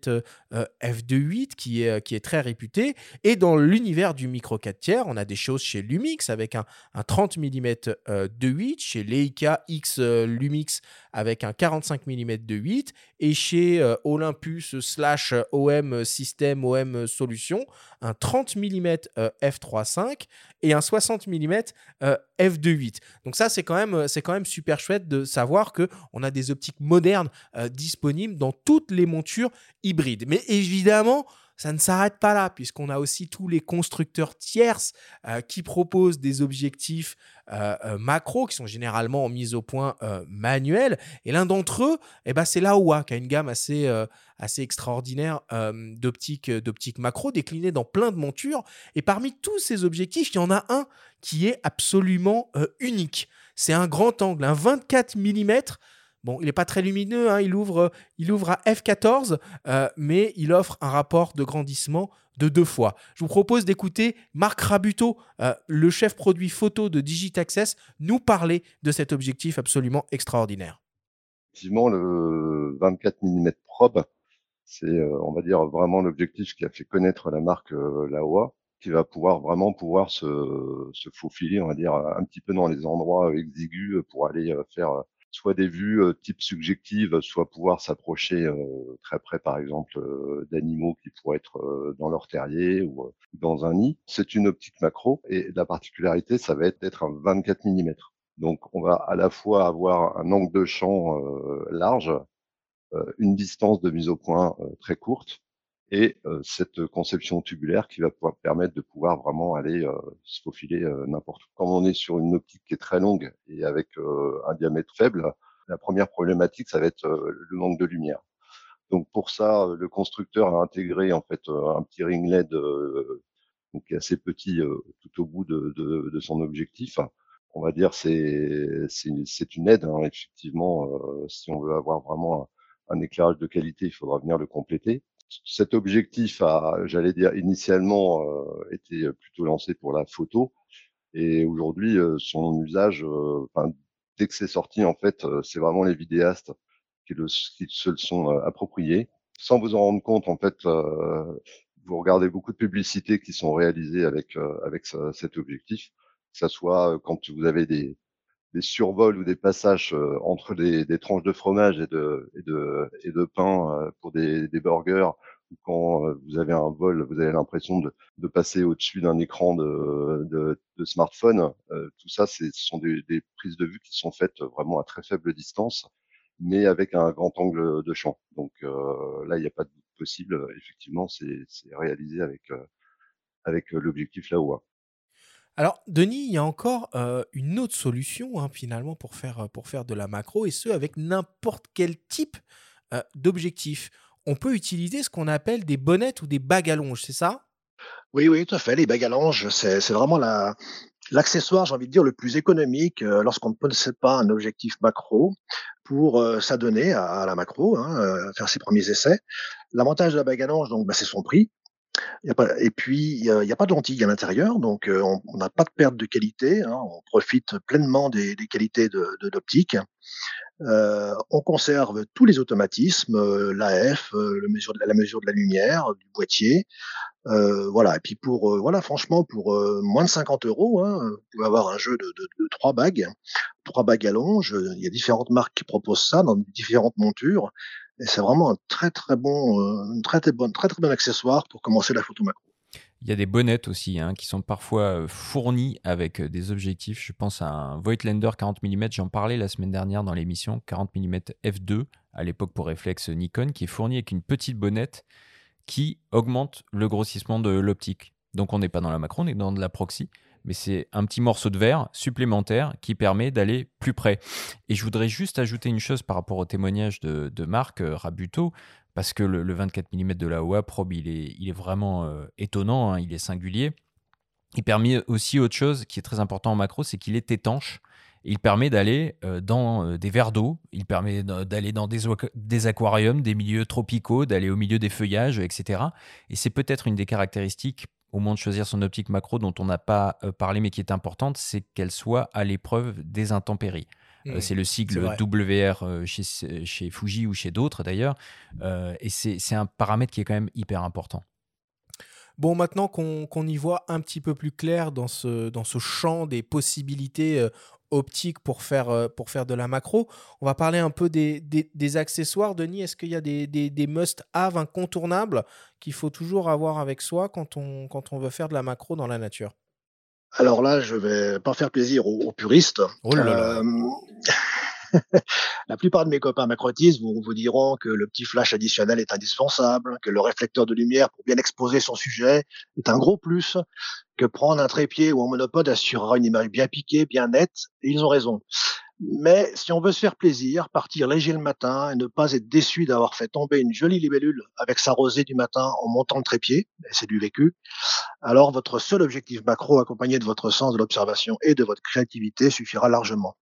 f 2.8 qui est, qui est très réputé. Et dans l'univers du micro 4 tiers, on a des choses chez Lumix avec un, 30 mm de 8, chez Leica X Lumix avec un 45 mm de 8 et chez Olympus slash OM System OM Solution un 30 mm f3.5 et un 60 mm f2.8. Donc ça c'est quand même super chouette de savoir que on a des optiques modernes disponibles dans toutes les montures hybrides. Mais évidemment, ça ne s'arrête pas là, puisqu'on a aussi tous les constructeurs tierces euh, qui proposent des objectifs euh, euh, macro, qui sont généralement en mise au point manuelle. Et l'un d'entre eux, eh ben, c'est l'AOA, qui a une gamme assez, extraordinaire d'optiques d'optique macro, déclinée dans plein de montures. Et parmi tous ces objectifs, il y en a un qui est absolument unique. C'est un grand angle, un 24 mm Bon, il n'est pas très lumineux, hein, il, ouvre, à f14, euh, mais il offre un rapport de grandissement de deux fois. Je vous propose d'écouter Marc Rabuto, euh, le chef produit photo de Digitaccess, nous parler de cet objectif absolument extraordinaire. Effectivement, le 24 mm probe, c'est, euh, on va dire, vraiment l'objectif qui a fait connaître la marque Laowa, qui va pouvoir vraiment pouvoir se, se faufiler, on va dire, un petit peu dans les endroits exigus pour aller faire soit des vues type subjectives, soit pouvoir s'approcher très près, par exemple, d'animaux qui pourraient être dans leur terrier ou dans un nid. C'est une optique macro et la particularité, ça va être d'être un 24 mm. Donc, on va à la fois avoir un angle de champ large, une distance de mise au point très courte et cette conception tubulaire qui va pouvoir permettre de pouvoir vraiment aller se faufiler n'importe où. Quand on est sur une optique qui est très longue et avec un diamètre faible, la première problématique, ça va être le manque de lumière. Donc pour ça, le constructeur a intégré en fait un petit ring LED donc assez petit tout au bout de, de, de, son objectif. On va dire c'est c'est une aide hein, effectivement. si on veut avoir vraiment un, éclairage de qualité, il faudra venir le compléter. Cet objectif a, j'allais dire initialement, été plutôt lancé pour la photo. Et aujourd'hui son usage, enfin dès que c'est sorti en fait, c'est vraiment les vidéastes qui, le, qui se le sont appropriés. Sans vous en rendre compte en fait vous regardez beaucoup de publicités qui sont réalisées avec euh, avec cet objectif, que ce soit euh, quand vous avez des, des survols ou des passages euh, entre des, des, tranches de fromage et de et de et de pain pour des, des burgers ou quand vous avez un vol, vous avez l'impression de, de passer au-dessus d'un écran de, de, de smartphone. tout ça, ce sont des, des, prises de vue qui sont faites vraiment à très faible distance, mais avec un grand angle de champ. Donc là, il n'y a pas de possible, euh, effectivement, c'est réalisé avec, euh, avec euh, l'objectif là-haut. Alors, Denis, il y a encore une autre solution hein, finalement pour faire, pour faire de la macro, et ce avec n'importe quel type d'objectif. On peut utiliser ce qu'on appelle des bonnettes ou des bagues à c'est ça? Oui, oui, tout à fait. Les bagues à c'est vraiment la, l'accessoire, j'ai envie de dire, le plus économique lorsqu'on ne possède pas un objectif macro pour s'adonner à, la macro, hein, faire ses premiers essais. L'avantage de la bague à donc, bah, c'est son prix. Et puis, il n'y a, pas de lentilles à l'intérieur, donc on n'a pas de perte de qualité. Hein, on profite pleinement des, qualités de, l'optique. Euh, on conserve tous les automatismes, l'AF, mesure de la, mesure de la lumière, du boîtier. Euh, voilà. Et puis pour voilà, franchement, pour moins de 50 euros, hein, vous pouvez avoir un jeu de, de, de trois bagues, trois bagues à longe. Il y a différentes marques qui proposent ça dans différentes montures. Et c'est vraiment un très très bon, euh, très très bon, accessoire pour commencer la photo macro. Il y a des bonnettes aussi hein, qui sont parfois euh, fournies avec euh, des objectifs. Je pense à un Voigtlander 40 mm, j'en parlais la semaine dernière dans l'émission, 40 mm f2, à l'époque pour réflexe Nikon, qui est fourni avec une petite bonnette qui augmente le grossissement de l'optique. Donc on n'est pas dans la macro, on est dans de la proxy mais c'est un petit morceau de verre supplémentaire qui permet d'aller plus près. Et je voudrais juste ajouter une chose par rapport au témoignage de, Marc euh, Rabuto, parce que le, 24 mm de la OA Probe, il est, vraiment euh, étonnant, hein, il est singulier. Il permet aussi autre chose qui est très important en macro, c'est qu'il est étanche. Il permet d'aller euh, dans des verres d'eau, il permet d'aller dans des, des, aquariums, des milieux tropicaux, d'aller au milieu des feuillages, etc. Et c'est peut-être une des caractéristiques au moment de choisir son optique macro dont on n'a pas euh, parlé mais qui est importante, c'est qu'elle soit à l'épreuve des intempéries. Euh, mmh, c'est le sigle WR euh, chez, chez, Fuji ou chez d'autres d'ailleurs. et c'est un paramètre qui est quand même hyper important. Bon, maintenant qu'on y voit un petit peu plus clair dans ce, dans ce champ des possibilités optique pour faire, euh, pour faire de la macro. On va parler un peu des, des, accessoires. Denis, est-ce qu'il y a des, des must-have incontournables qu'il faut toujours avoir avec soi quand on, quand on veut faire de la macro dans la nature? Alors là, je vais pas faire plaisir aux, puristes. Oh là là. Euh, la plupart de mes copains macrotistes vous, diront que le petit flash additionnel est indispensable, que le réflecteur de lumière pour bien exposer son sujet est un gros plus, que prendre un trépied ou un monopode assurera une image bien piquée, bien nette, et ils ont raison. Mais si on veut se faire plaisir, partir léger le matin et ne pas être déçu d'avoir fait tomber une jolie libellule avec sa rosée du matin en montant le trépied, c'est du vécu, alors votre seul objectif macro accompagné de votre sens de l'observation et de votre créativité suffira largement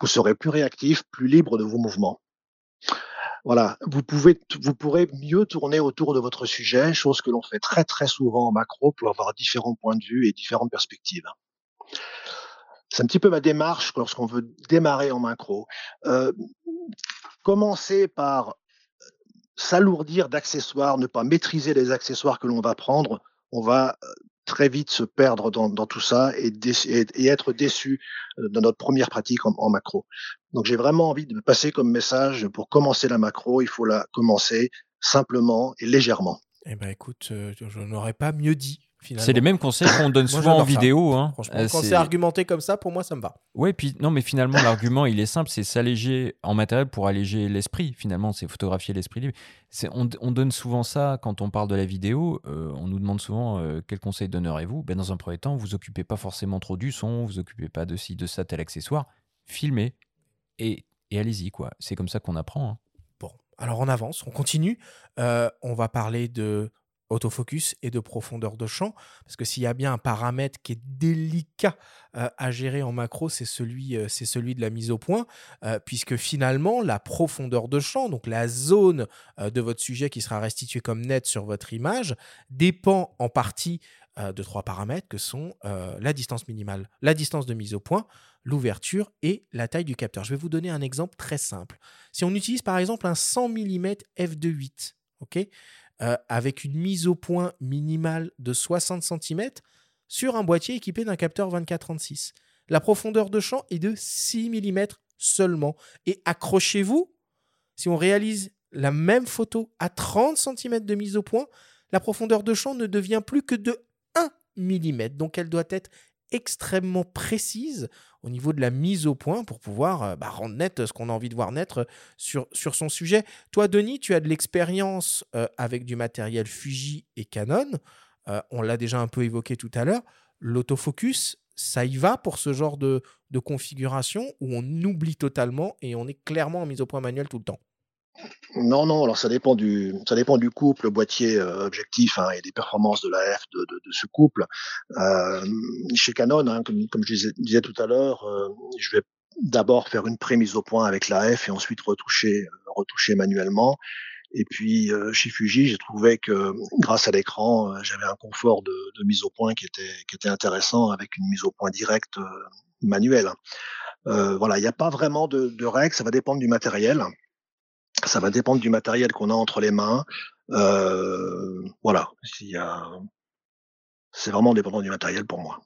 vous serez plus réactif, plus libre de vos mouvements. Voilà, vous pouvez, vous pourrez mieux tourner autour de votre sujet, chose que l'on fait très très souvent en macro pour avoir différents points de vue et différentes perspectives. C'est un petit peu ma démarche lorsqu'on veut démarrer en macro. Euh, commencer par s'alourdir d'accessoires, ne pas maîtriser les accessoires que l'on va prendre, on va euh, très vite se perdre dans, tout ça et, être déçu euh, dans notre première pratique en, macro. Donc j'ai vraiment envie de passer comme message pour commencer la macro, il faut la commencer simplement et légèrement. Eh ben écoute, euh, je n'aurais pas mieux dit. C'est les mêmes conseils qu'on donne souvent en vidéo. Hein. Franchement, euh, quand c'est argumenté comme ça, pour moi, ça me va. Ouais, puis non, mais finalement, l'argument, il est simple, c'est s'alléger en matériel pour alléger l'esprit. Finalement, c'est photographier l'esprit libre. On, on, donne souvent ça quand on parle de la vidéo. Euh, on nous demande souvent euh, quel conseil donnerez-vous? Ben, Dans un premier temps, vous occupez pas forcément trop du son, vous occupez pas de ci, de ça, tel accessoire. Filmez et, et allez-y, quoi. C'est comme ça qu'on apprend. Hein. Bon, alors on avance, on continue. on va parler de autofocus et de profondeur de champ. Parce que s'il y a bien un paramètre qui est délicat euh, à gérer en macro, c'est celui, euh, c'est celui de la mise au point, euh, puisque finalement, la profondeur de champ, donc la zone de votre sujet qui sera restituée comme net sur votre image, dépend en partie de trois paramètres que sont la distance minimale, la distance de mise au point, l'ouverture et la taille du capteur. Je vais vous donner un exemple très simple. Si on utilise par exemple un 100 mm f2.8, ok? Euh, avec une mise au point minimale de 60 cm sur un boîtier équipé d'un capteur 24-36. La profondeur de champ est de 6 mm seulement. Et accrochez-vous, si on réalise la même photo à 30 cm de mise au point, la profondeur de champ ne devient plus que de 1 mm. Donc elle doit être extrêmement précise au niveau de la mise au point pour pouvoir euh, bah, rendre net ce qu'on a envie de voir naître sur, sur son sujet. Toi, Denis, tu as de l'expérience euh, avec du matériel Fuji et Canon. Euh, on l'a déjà un peu évoqué tout à l'heure. L'autofocus, ça y va pour ce genre de, de configuration où on oublie totalement et on est clairement en mise au point manuelle tout le temps? Non, non, alors ça dépend du, ça dépend du couple boîtier euh, objectif hein, et des performances de la F de, ce couple. Euh, chez Canon, hein, comme, je disais, tout à l'heure, euh, je vais d'abord faire une pré-mise au point avec la F et ensuite retoucher, retoucher manuellement. Et puis chez Fuji, j'ai trouvé que grâce à l'écran, j'avais un confort de, de, mise au point qui était, qui était intéressant avec une mise au point directe manuelle. voilà, il n'y a pas vraiment de, de règles, ça va dépendre du matériel. Ça va dépendre du matériel qu'on a entre les mains. Euh, voilà, c'est vraiment dépendant du matériel pour moi.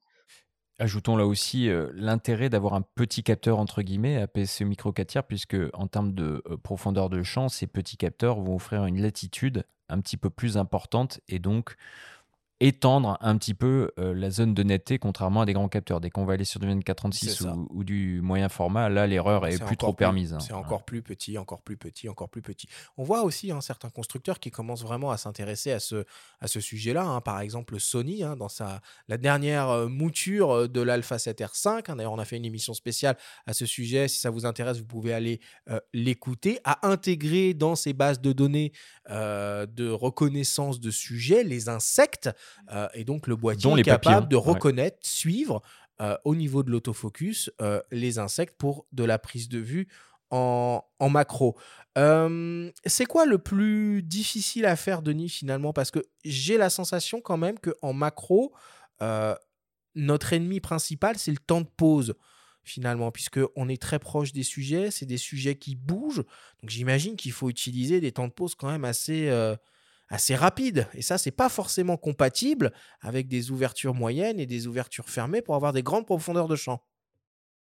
Ajoutons là aussi euh, l'intérêt d'avoir un petit capteur entre guillemets APS micro 4 tiers puisque en termes de euh, profondeur de champ, ces petits capteurs vont offrir une latitude un petit peu plus importante et donc étendre un petit peu euh, la zone de netteté, contrairement à des grands capteurs. Dès qu'on va aller sur du 2436 ou, ou, du moyen format, là, l'erreur est, plus trop permise. Hein. C'est encore plus petit, encore plus petit, encore plus petit. On voit aussi hein, certains constructeurs qui commencent vraiment à s'intéresser à ce, à ce sujet-là. Hein. Par exemple, Sony, dans sa, la dernière euh, mouture euh, de l'Alpha 7R5. D'ailleurs, on a fait une émission spéciale à ce sujet. Si ça vous intéresse, vous pouvez aller l'écouter. À intégrer dans ses bases de données de reconnaissance de sujets les insectes. Euh, et donc le boîtier est capable de reconnaître, suivre euh, au niveau de l'autofocus euh, les insectes pour de la prise de vue en, en macro. c'est quoi le plus difficile à faire, Denis, finalement? Parce que j'ai la sensation quand même qu'en macro, notre ennemi principal, c'est le temps de pause finalement, puisqu'on est très proche des sujets, c'est des sujets qui bougent. Donc j'imagine qu'il faut utiliser des temps de pause quand même assez, assez rapide. Et ça, c'est pas forcément compatible avec des ouvertures moyennes et des ouvertures fermées pour avoir des grandes profondeurs de champ.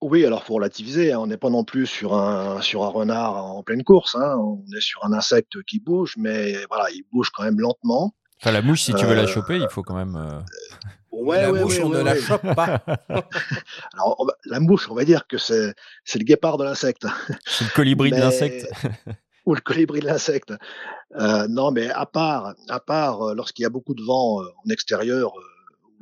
Oui, alors pour relativiser, hein, on n'est pas non plus sur un, sur un renard en pleine course. Hein. On est sur un insecte qui bouge, mais voilà, il bouge quand même lentement. Enfin, la mouche, si tu veux la euh, choper, il faut quand même. Euh, ouais, la mouche, on ne la chope pas. alors, la mouche, on va dire que c'est le guépard de l'insecte. C'est le colibri de l'insecte. ou le colibri de l'insecte. Euh, non, mais à part, à part euh, lorsqu'il y a beaucoup de vent euh, en extérieur,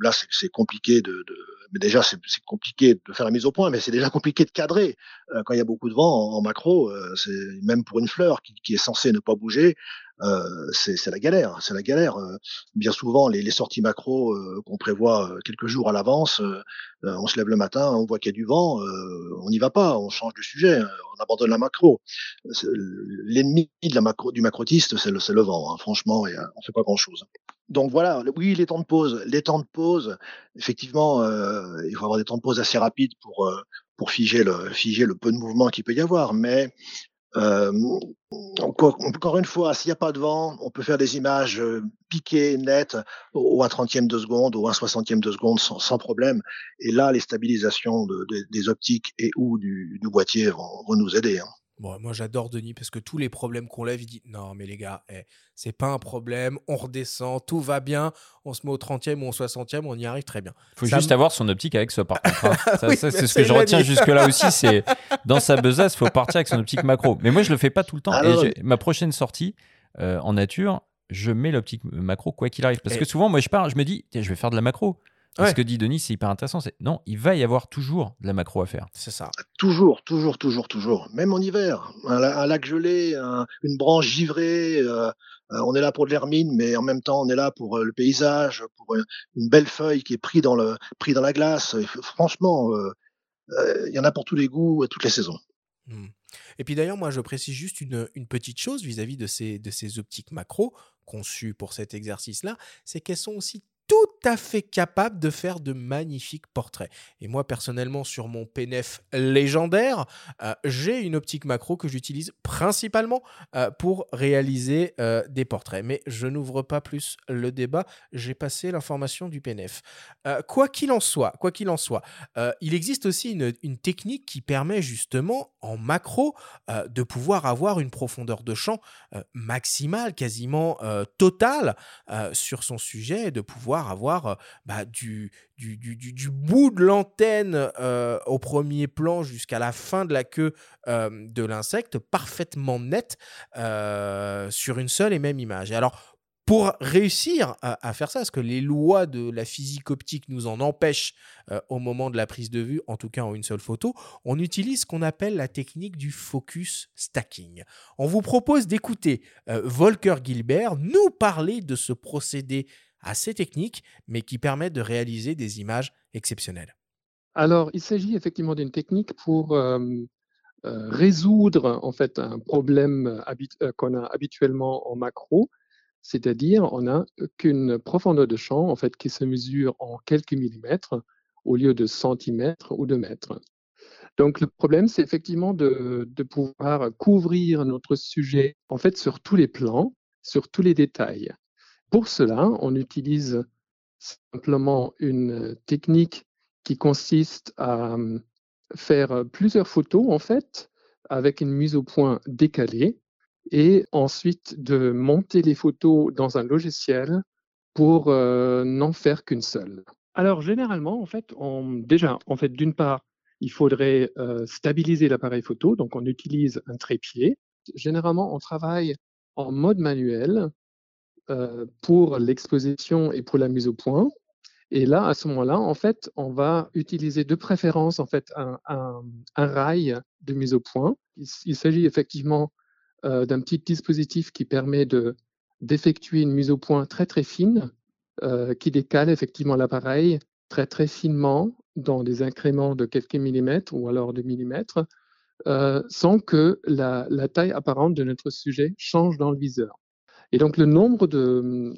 là c'est compliqué de, de, mais déjà c'est compliqué de faire la mise au point, mais c'est déjà compliqué de cadrer quand il y a beaucoup de vent en, macro. c'est même pour une fleur qui, qui, est censée ne pas bouger, euh, c'est la galère. C'est la galère. Euh, bien souvent, les, sorties macro euh, qu'on prévoit quelques jours à l'avance, on se lève le matin, on voit qu'il y a du vent, on n'y va pas, on change de sujet, on abandonne la macro. L'ennemi macro, du macrotiste, c'est le, vent. Hein, franchement, et, on fait pas grand-chose. Donc voilà, oui, les temps de pause. Les temps de pause, effectivement, il faut avoir des temps de pause assez rapides pour pour figer le, figer le peu de mouvement qu'il peut y avoir. Mais euh, encore, une fois, s'il n'y a pas de vent, on peut faire des images euh, piquées, nettes, au, un trentième de seconde, ou un soixantième de seconde, sans, problème. Et là, les stabilisations de, de, des optiques et ou du, boîtier vont, vont, nous aider. Hein. Bon, moi j'adore Denis parce que tous les problèmes qu'on lève, il dit non mais les gars, eh, c'est pas un problème, on redescend, tout va bien, on se met au 30e ou au 60e, on y arrive très bien. Il faut juste avoir son optique avec ça par contre. hein. Ça, c'est ce que je retiens jusque là aussi, c'est dans sa besace, il faut partir avec son optique macro. Mais moi je le fais pas tout le temps. Alors, Et j'ai- ma prochaine sortie euh, en nature, je mets l'optique macro quoi qu'il arrive. Parce Et- que souvent moi je pars, je me dis Tiens, je vais faire de la macro. Ce que dit Denis, c'est hyper intéressant. C'est non, il va y avoir toujours de la macro à faire. C'est ça. Toujours, toujours, toujours, toujours. Même en hiver. Un, la- un lac gelé, un- une branche givrée. euh, euh, on est là pour de l'hermine, mais en même temps, on est là pour euh, le paysage, pour euh, une belle feuille qui est prise dans, le, pris dans la glace. Et franchement, euh, euh, il y en a pour tous les goûts et toutes les saisons. Hmm. Et puis d'ailleurs, moi, je précise juste une, une petite chose vis-à-vis de ces, de ces optiques macro conçues pour cet exercice-là, c'est qu'elles sont aussi tout à fait capables de faire de magnifiques portraits. Et moi, personnellement, sur mon PNF légendaire, euh, j'ai une optique macro que j'utilise principalement euh, pour réaliser euh, des portraits. Mais je n'ouvre pas plus le débat, j'ai passé l'information du PNF. Quoi qu'il en soit, quoi qu'il en soit, il existe aussi une, une technique qui permet justement en macro de pouvoir avoir une profondeur de champ maximale, quasiment totale sur son sujet et de pouvoir avoir euh, bah, du, bout de l'antenne euh, au premier plan jusqu'à la fin de la queue euh, de l'insecte parfaitement net sur une seule et même image. Alors, pour réussir à, faire ça, parce que les lois de la physique optique nous en empêchent au moment de la prise de vue, en tout cas en une seule photo, on utilise ce qu'on appelle la technique du focus stacking. On vous propose d'écouter Volker Gilbert nous parler de ce procédé assez technique, mais qui permet de réaliser des images exceptionnelles. Alors, il s'agit effectivement d'une technique pour euh, euh, résoudre en fait un problème euh, qu'on a habituellement en macro, c'est-à-dire on n'a qu'une profondeur de champ en fait qui se mesure en quelques millimètres au lieu de centimètres ou de mètres. Donc le problème, c'est effectivement de, de pouvoir couvrir notre sujet en fait sur tous les plans, sur tous les détails. Pour cela, on utilise simplement une technique qui consiste à euh, faire plusieurs photos en fait avec une mise au point décalée et ensuite de monter les photos dans un logiciel pour euh, n'en faire qu'une seule. Alors généralement en fait, déjà d'une part, il faudrait euh, stabiliser l'appareil photo, donc on utilise un trépied. Généralement, on travaille en mode manuel euh, pour l'exposition et pour la mise au point. Et là, à ce moment-là, en fait, on va utiliser de préférence en fait un, rail de mise au point. Il, s'agit effectivement euh, d'un petit dispositif qui permet de d'effectuer une mise au point très très fine, euh, qui décale effectivement l'appareil très très finement dans des incréments de quelques millimètres ou alors de millimètres, euh, sans que la taille apparente de notre sujet change dans le viseur. Et donc le nombre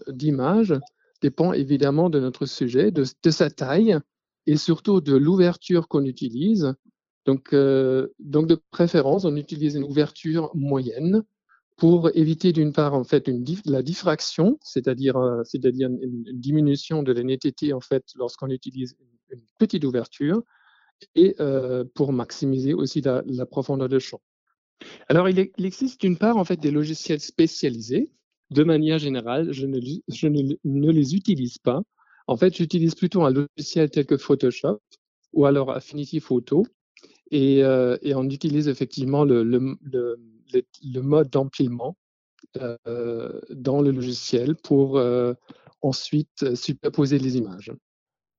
d'images dépend évidemment de notre sujet, de, sa taille et surtout de l'ouverture qu'on utilise. Donc, euh, donc de préférence, on utilise une ouverture moyenne pour éviter d'une part en fait la diffraction, c'est-à-dire euh, une, diminution de la netteté en fait lorsqu'on utilise une, petite ouverture et euh, pour maximiser aussi la, profondeur de champ. Alors, il, il existe d'une part en fait des logiciels spécialisés. De manière générale, je ne, les utilise pas. En fait, j'utilise plutôt un logiciel tel que Photoshop ou alors Affinity Photo. Et, euh, on utilise effectivement le, mode d'empilement euh, dans le logiciel pour euh, ensuite superposer les images.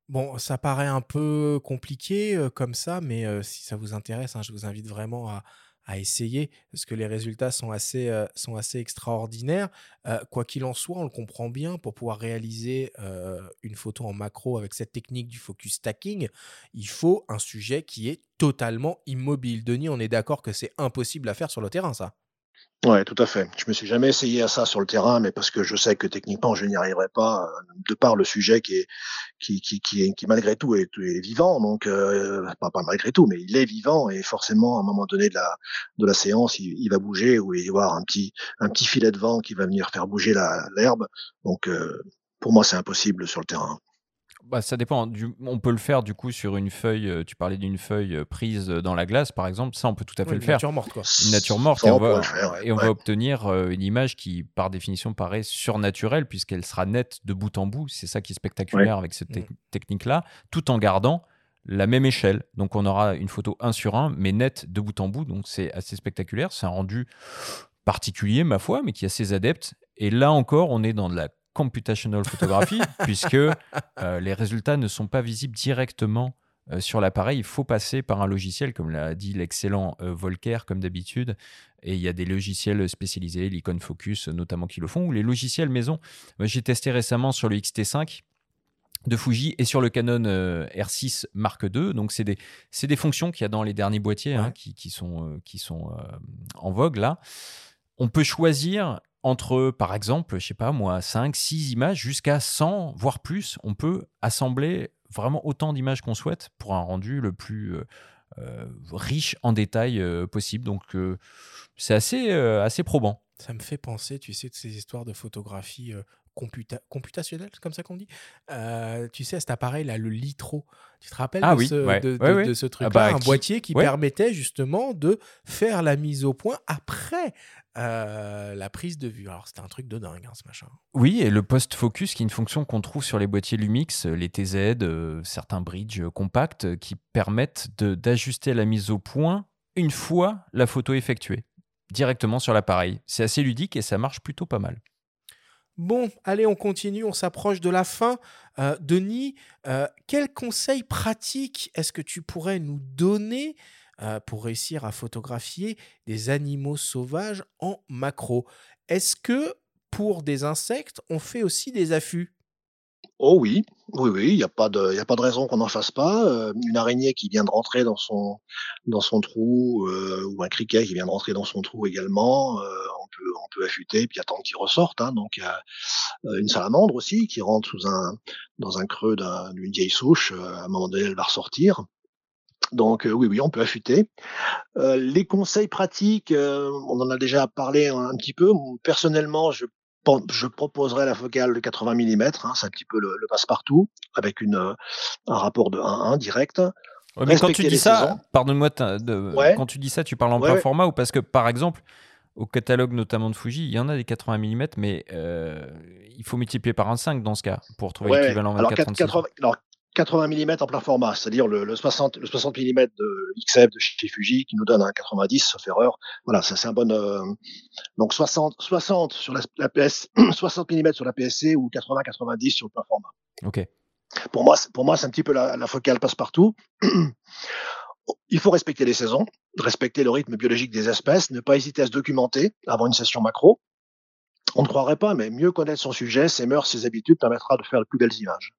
Bon, ça paraît un peu compliqué comme ça, mais si ça vous intéresse, hein, je vous invite vraiment à, à essayer, parce que les résultats sont assez, euh, sont assez extraordinaires. Euh, quoi qu'il en soit, on le comprend bien, pour pouvoir réaliser euh, une photo en macro avec cette technique du focus stacking, il faut un sujet qui est totalement immobile. Denis, on est d'accord que c'est impossible à faire sur le terrain, ça? Ouais, tout à fait. Je me suis jamais essayé à ça sur le terrain, mais parce que je sais que techniquement je n'y arriverai pas, euh, de par le sujet qui est qui qui qui, est, qui malgré tout est, vivant. Donc euh, pas, malgré tout, mais il est vivant et forcément à un moment donné de la de la séance, il, va bouger ou il va y avoir un petit un petit filet de vent qui va venir faire bouger l'herbe. Donc euh, pour moi c'est impossible sur le terrain. Bah, ça dépend. Du, on peut le faire du coup sur une feuille. euh, Tu parlais d'une feuille euh, prise dans la glace, par exemple. Ça, on peut tout à fait Ouais, le une faire. nature morte, quoi. Une nature morte. Ça, Et on, va, le faire, ouais. et on va Ouais. obtenir euh, une image qui, par définition, paraît surnaturelle, puisqu'elle sera nette de bout en bout. C'est ça qui est spectaculaire avec cette tec- technique-là, tout en gardant la même échelle. Donc, on aura une photo 1 sur 1, mais nette de bout en bout. Donc, c'est assez spectaculaire. C'est un rendu particulier, ma foi, mais qui a ses adeptes. Et là encore, on est dans de la computational photography, puisque euh, les résultats ne sont pas visibles directement euh, sur l'appareil. Il faut passer par un logiciel, comme l'a dit l'excellent euh, Volker, comme d'habitude. Et il y a des logiciels spécialisés, l'Icon Focus notamment, qui le font, ou les logiciels maison. J'ai testé récemment sur le XT5 de Fuji et sur le Canon euh, R6 Mark II. Donc, c'est des, des fonctions qu'il y a dans les derniers boîtiers hein, qui, qui sont, qui sont en vogue là. On peut choisir entre, par exemple, je sais pas moi, 5, 6 images jusqu'à 100, voire plus. On peut assembler vraiment autant d'images qu'on souhaite pour un rendu le plus euh, euh, riche en détails euh, possible. Donc, c'est assez, assez probant. Ça me fait penser, tu sais, de ces histoires de photographie computa- computationnelle, c'est comme ça qu'on dit? Euh, tu sais, cet appareil-là, le Litro. Tu te rappelles Ah de, oui, ce, ouais. de, Ouais, de- ouais. de ce Ah truc-là? bah, Un qui- boîtier qui permettait justement de faire la mise au point après euh, la prise de vue. Alors, c'était un truc de dingue, hein, ce machin. Oui, et le post-focus, qui est une fonction qu'on trouve sur les boîtiers Lumix, les TZ, euh, certains bridges compacts, qui permettent d'ajuster la mise au point une fois la photo effectuée, directement sur l'appareil. C'est assez ludique et ça marche plutôt pas mal. Bon, allez, on continue, on s'approche de la fin. Euh, Denis, euh, quels conseils pratiques est-ce que tu pourrais nous donner euh, pour réussir à photographier des animaux sauvages en macro? Est-ce que pour des insectes, on fait aussi des affûts? Oh oui, oui, oui, il n'y a pas de, il a pas de raison qu'on n'en fasse pas. Euh, une araignée qui vient de rentrer dans son, dans son trou, euh, ou un criquet qui vient de rentrer dans son trou également, euh, on peut, on peut affûter puis attendre qu'il ressorte. Hein. Donc une salamandre aussi qui rentre sous un, dans un creux d'un- d'une vieille souche. à un moment donné, elle va ressortir. Donc oui, oui, on peut affûter. Les conseils pratiques, on en a déjà parlé un, un petit peu. Personnellement, je je proposerais la focale de 80 mm, hein, c'est un petit peu le, le passe-partout, avec une, euh, un rapport de 1-1 direct. Ouais, mais quand tu dis ça, pardonne-moi, Ouais. quand tu dis ça, tu parles en Ouais, plein format ou parce que, par exemple, au catalogue notamment de Fuji, il y en a des 80 mm, mais euh, il faut multiplier par un 5 dans ce cas pour trouver l'équivalent alors, 24 quatre- 80, alors, 80 mm en plein format, c'est-à-dire le, le 60, le 60 mm de XF de chez Fuji qui nous donne un 90, sauf erreur. Voilà, ça c'est un bon. euh, donc 60, 60 sur la, la PS, 60 mm sur la PSC ou 80-90 sur le plein format. Ok. Pour moi, c'est- pour moi, c'est un petit peu la, la focale passe-partout. Il faut respecter les saisons, respecter le rythme biologique des espèces, ne pas hésiter à se documenter avant une session macro. On ne croirait pas, mais mieux connaître son sujet, ses mœurs, ses habitudes permettra de faire de plus belles images.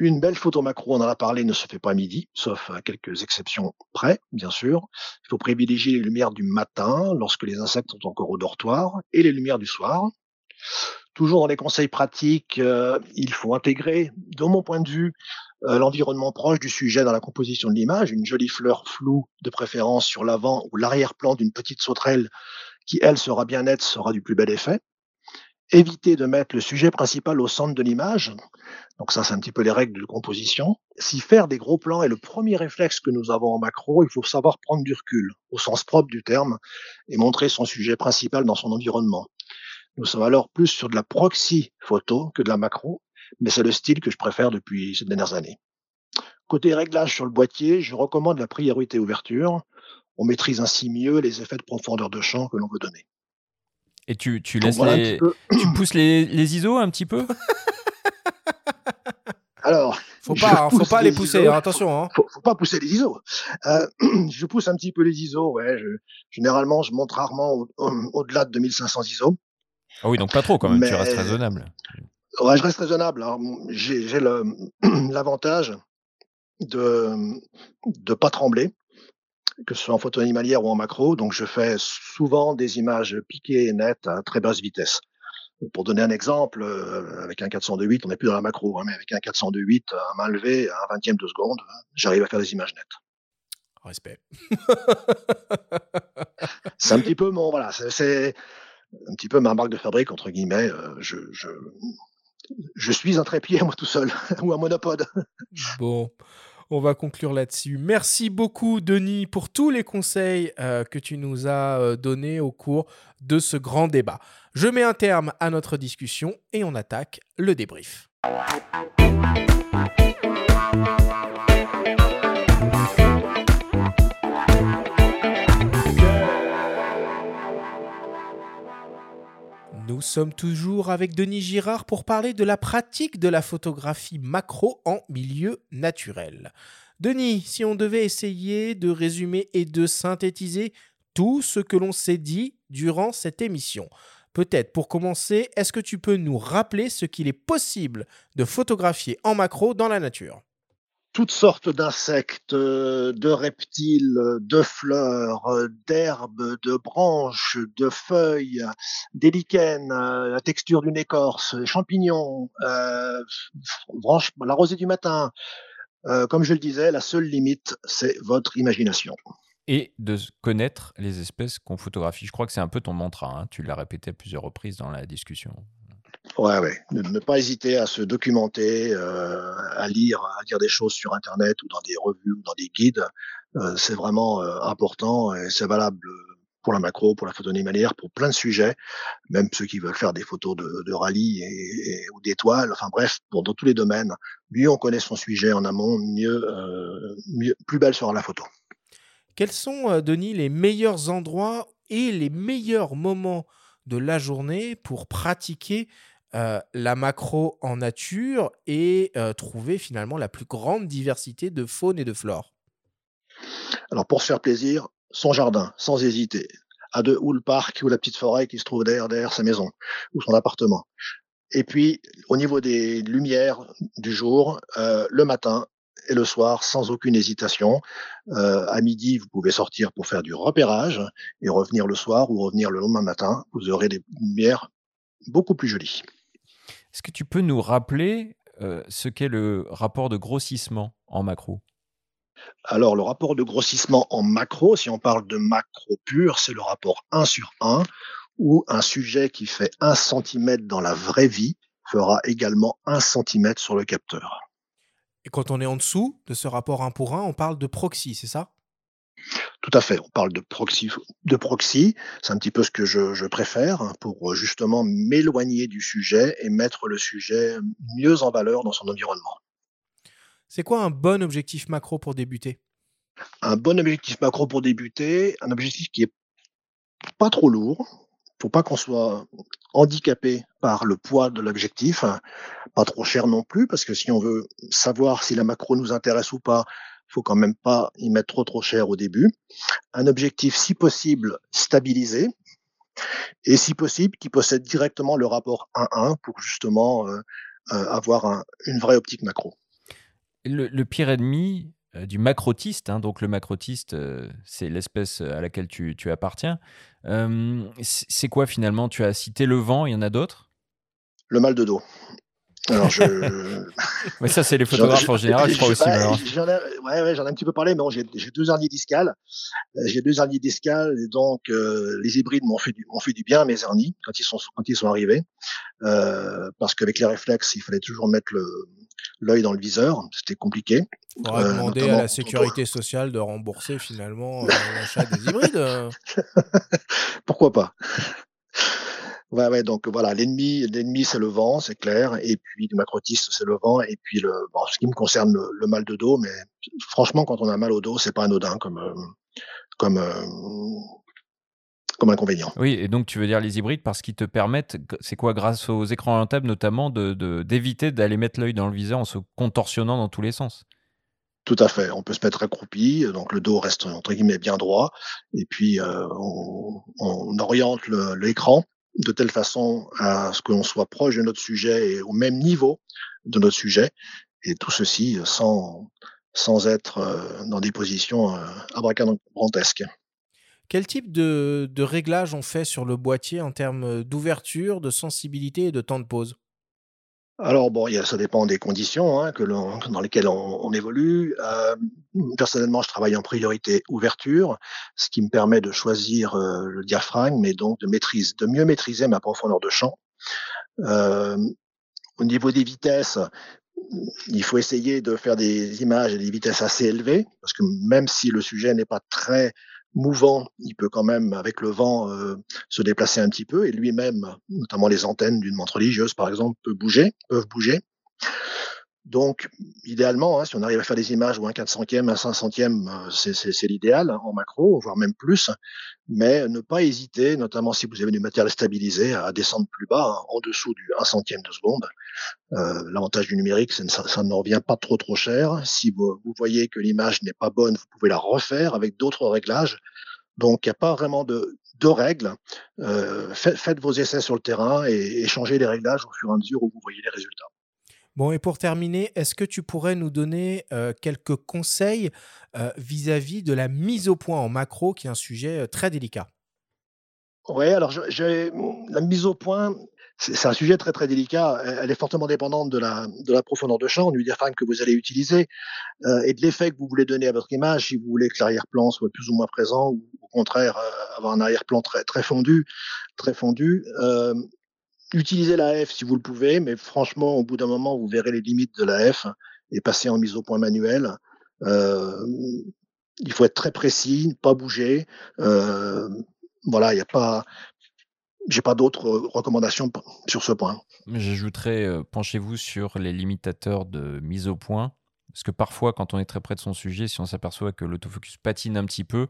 Une belle photo macro, on en a parlé, ne se fait pas à midi, sauf à quelques exceptions près, bien sûr. Il faut privilégier les lumières du matin, lorsque les insectes sont encore au dortoir, et les lumières du soir. Toujours dans les conseils pratiques, euh, il faut intégrer, de mon point de vue, euh, l'environnement proche du sujet dans la composition de l'image. Une jolie fleur floue, de préférence sur l'avant ou l'arrière-plan d'une petite sauterelle qui, elle, sera bien nette, sera du plus bel effet. Éviter de mettre le sujet principal au centre de l'image. Donc ça, c'est un petit peu les règles de composition. Si faire des gros plans est le premier réflexe que nous avons en macro, il faut savoir prendre du recul, au sens propre du terme, et montrer son sujet principal dans son environnement. Nous sommes alors plus sur de la proxy photo que de la macro, mais c'est le style que je préfère depuis ces dernières années. Côté réglage sur le boîtier, je recommande la priorité ouverture. On maîtrise ainsi mieux les effets de profondeur de champ que l'on veut donner. Et tu, tu laisses voilà les... Tu pousses les, les ISO un petit peu? Alors, Faut pas, hein, faut pas les pousser, ISO. hein, attention. Hein. faut, faut pas pousser les ISO. Euh, je pousse un petit peu les ISO. Ouais, je- généralement, je monte rarement au- au- au-delà de 2500 ISO. Ah oui, donc pas trop quand même, tu restes raisonnable. Ouais, je reste raisonnable. Alors, j'ai j'ai le- l'avantage de de pas trembler, que ce soit en photo animalière ou en macro. Donc, je fais souvent des images piquées et nettes à très basse vitesse. Pour donner un exemple, euh, avec un 402.8, on n'est plus dans la macro, hein, mais avec un 402.8 à main levée, à un vingtième de seconde, j'arrive à faire des images nettes. Respect. C'est un petit peu mon voilà, c'est- un petit peu ma marque de fabrique entre guillemets. euh, je, je- je suis un trépied moi tout seul, ou un monopode. Bon, on va conclure là-dessus. Merci beaucoup, Denis, pour tous les conseils euh, que tu nous as euh, donnés au cours de ce grand débat. Je mets un terme à notre discussion et on attaque le débrief. Nous sommes toujours avec Denis Girard pour parler de la pratique de la photographie macro en milieu naturel. Denis, si on devait essayer de résumer et de synthétiser tout ce que l'on s'est dit durant cette émission, peut-être pour commencer, est-ce que tu peux nous rappeler ce qu'il est possible de photographier en macro dans la nature? Toutes sortes d'insectes, euh, de reptiles, de fleurs, euh, d'herbes, de branches, de feuilles, des lichens, euh, la texture d'une écorce, champignons, la rosée du matin. comme je le disais, la seule limite, c'est votre imagination. Et de connaître les espèces qu'on photographie. Je crois que c'est un peu ton mantra. Hein. Tu l'as répété à plusieurs reprises dans la discussion. Ouais, ouais. Ne, pas hésiter à se documenter, euh, à lire, à dire des choses sur Internet ou dans des revues ou dans des guides. Euh, c'est vraiment euh, important et c'est valable pour la macro, pour la photo animalière, pour plein de sujets, même ceux qui veulent faire des photos de, rallye ou d'étoiles. Enfin bref, pour dans tous les domaines, mieux on connaît son sujet en amont, mieux, mieux plus belle sera la photo. Quels sont, Denis, les meilleurs endroits et les meilleurs moments de la journée pour pratiquer euh, la macro en nature et euh, trouver finalement la plus grande diversité de faune et de flore Alors pour se faire plaisir, son jardin, sans hésiter, à ou le parc ou la petite forêt qui se trouve derrière, derrière sa maison ou son appartement. Et puis au niveau des lumières du jour, euh, le matin, et le soir sans aucune hésitation. à midi, vous pouvez sortir pour faire du repérage et revenir le soir ou revenir le lendemain matin. Vous aurez des lumières beaucoup plus jolies. Est-ce que tu peux nous rappeler euh, ce qu'est le rapport de grossissement en macro? Alors, le rapport de grossissement en macro, si on parle de macro pur, c'est le rapport 1 sur 1, où un sujet qui fait 1 cm dans la vraie vie fera également 1 cm sur le capteur. Et quand on est en dessous de ce rapport 1 pour 1, on parle de proxy, c'est ça? Tout à fait. On parle de proxy. De proxy, c'est un petit peu ce que je, préfère hein, pour justement m'éloigner du sujet et mettre le sujet mieux en valeur dans son environnement. C'est quoi un bon objectif macro pour débuter? Un bon objectif macro pour débuter, un objectif qui est pas trop lourd, pour pas qu'on soit handicapé par le poids de l'objectif, pas trop cher non plus, parce que si on veut savoir si la macro nous intéresse ou pas, faut quand même pas y mettre trop trop cher au début. Un objectif, si possible, stabilisé, et si possible, qui possède directement le rapport 1-1 pour justement euh, euh, avoir une vraie optique macro. Le, pire ennemi euh, du macrotiste, hein, donc le macrotiste, c'est l'espèce à laquelle tu, tu appartiens. c'est quoi finalement? Tu as cité le vent, il y en a d'autres? Le mal de dos. Alors je. Mais ça, c'est les photographes en général, je crois aussi. J'en ai, ouais, ouais, j'en ai un petit peu parlé, mais bon, j'ai deux hernies discales. Euh, j'ai deux hernies discales, et donc euh, les hybrides m'ont fait, du, fait du bien, mes hernies, quand ils sont, quand ils sont arrivés. Euh, parce qu'avec les réflexes, il fallait toujours mettre l'œil dans le viseur. C'était compliqué. On va demander à la sécurité sociale de rembourser finalement l'achat des hybrides. Pourquoi pas? Ouais, ouais, donc voilà, l'ennemi, l'ennemi c'est le vent, c'est clair, et puis le macrotiste c'est le vent, et puis le, bon, ce qui me concerne le, mal de dos, mais franchement quand on a mal au dos, c'est pas anodin comme euh, comme euh, comme inconvénient. Oui, et donc tu veux dire les hybrides parce qu'ils te permettent, c'est quoi, grâce aux écrans orientables notamment, de d'éviter d'aller mettre l'œil dans le viseur en se contorsionnant dans tous les sens? Tout à fait. On peut se mettre accroupi, donc le dos reste entre guillemets bien droit, et puis euh, on, on, oriente l'écran de telle façon à ce que l'on soit proche de notre sujet et au même niveau de notre sujet, et tout ceci sans, être euh, dans des positions euh, abracadabrantesques. Quel type de, de réglage on fait sur le boîtier en termes d'ouverture, de sensibilité et de temps de pause? Alors bon, ça dépend des conditions hein, que dans lesquelles on, évolue. Euh, personnellement, je travaille en priorité ouverture, ce qui me permet de choisir euh, le diaphragme, mais donc de maîtrise, de mieux maîtriser ma profondeur de champ. Euh, au niveau des vitesses, il faut essayer de faire des images à des vitesses assez élevées, parce que même si le sujet n'est pas très mouvant, il peut quand même, avec le vent, euh, se déplacer un petit peu, et lui-même, notamment les antennes d'une montre religieuse, par exemple, peut bouger, peuvent bouger. Donc, idéalement, hein, si on arrive à faire des images ou un 400e, un 500e, euh, c'est l'idéal hein, en macro, voire même plus. Mais ne pas hésiter, notamment si vous avez du matériel stabilisé, à descendre plus bas, hein, en dessous du 1 centième de seconde. Euh, l'avantage du numérique, ça, ne revient pas trop trop cher. Si vous, voyez que l'image n'est pas bonne, vous pouvez la refaire avec d'autres réglages. Donc, il n'y a pas vraiment de, de règles. Euh, faites, vos essais sur le terrain et, et changez les réglages au fur et à mesure où vous voyez les résultats. Bon, et pour terminer, est-ce que tu pourrais nous donner euh, quelques conseils euh, vis-à-vis de la mise au point en macro, qui est un sujet euh, très délicat? Oui, alors la mise au point, c'est un sujet très très délicat. Elle est fortement dépendante de la, de la profondeur de champ, du diaphragme que vous allez utiliser et de l'effet que vous voulez donner à votre image. Si vous voulez que l'arrière-plan soit plus ou moins présent, ou au contraire avoir un arrière-plan très très fondu, très fondu, utilisez la F si vous le pouvez, mais franchement, au bout d'un moment, vous verrez les limites de la F et passer en mise au point manuel. Euh, il faut être très précis, ne pas bouger. Euh, voilà, il n'y a pas. J'ai pas d'autres recommandations sur ce point. J'ajouterais, euh, penchez-vous sur les limitateurs de mise au point. Parce que parfois, quand on est très près de son sujet, si on s'aperçoit que l'autofocus patine un petit peu,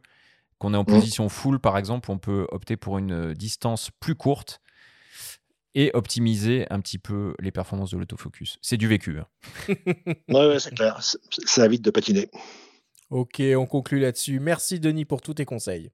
qu'on est en mmh. position full, par exemple, on peut opter pour une distance plus courte et optimiser un petit peu les performances de l'autofocus. C'est du vécu. Hein. oui, c'est clair. Ça évite de patiner. Ok, on conclut là-dessus. Merci Denis pour tous tes conseils.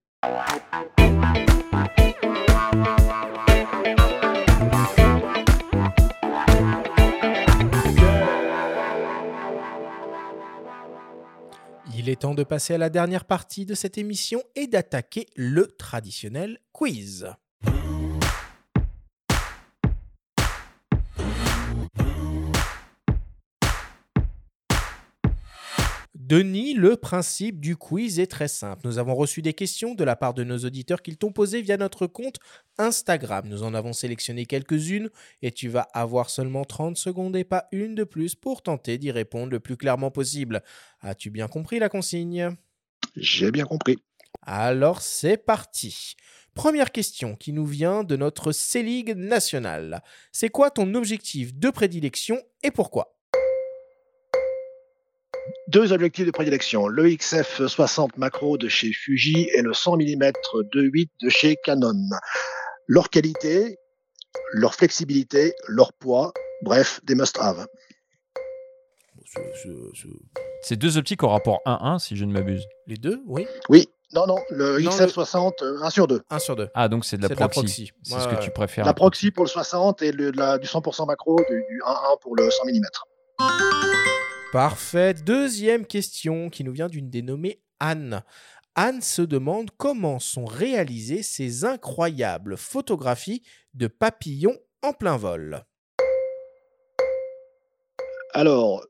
Il est temps de passer à la dernière partie de cette émission et d'attaquer le traditionnel quiz. Denis, le principe du quiz est très simple. Nous avons reçu des questions de la part de nos auditeurs qu'ils t'ont posées via notre compte Instagram. Nous en avons sélectionné quelques-unes et tu vas avoir seulement 30 secondes et pas une de plus pour tenter d'y répondre le plus clairement possible. As-tu bien compris la consigne? J'ai bien compris. Alors c'est parti. Première question qui nous vient de notre C-League nationale. C'est quoi ton objectif de prédilection et pourquoi? Deux objectifs de prédilection, le XF60 macro de chez Fuji et le 100 mm 2.8 de chez Canon. Leur qualité, leur flexibilité, leur poids, bref, des must-have. C'est deux optiques au rapport 1-1, si je ne m'abuse. Les deux, oui Oui, non, non, le XF60, 1 sur 2. 1 sur 2. Ah, donc c'est de la proxy. C'est ce que tu préfères. La proxy pour le 60 et le, du 100% macro, du 1-1 pour le 100 mm. Parfait. Deuxième question qui nous vient d'une dénommée Anne. Anne se demande comment sont réalisées ces incroyables photographies de papillons en plein vol. Alors,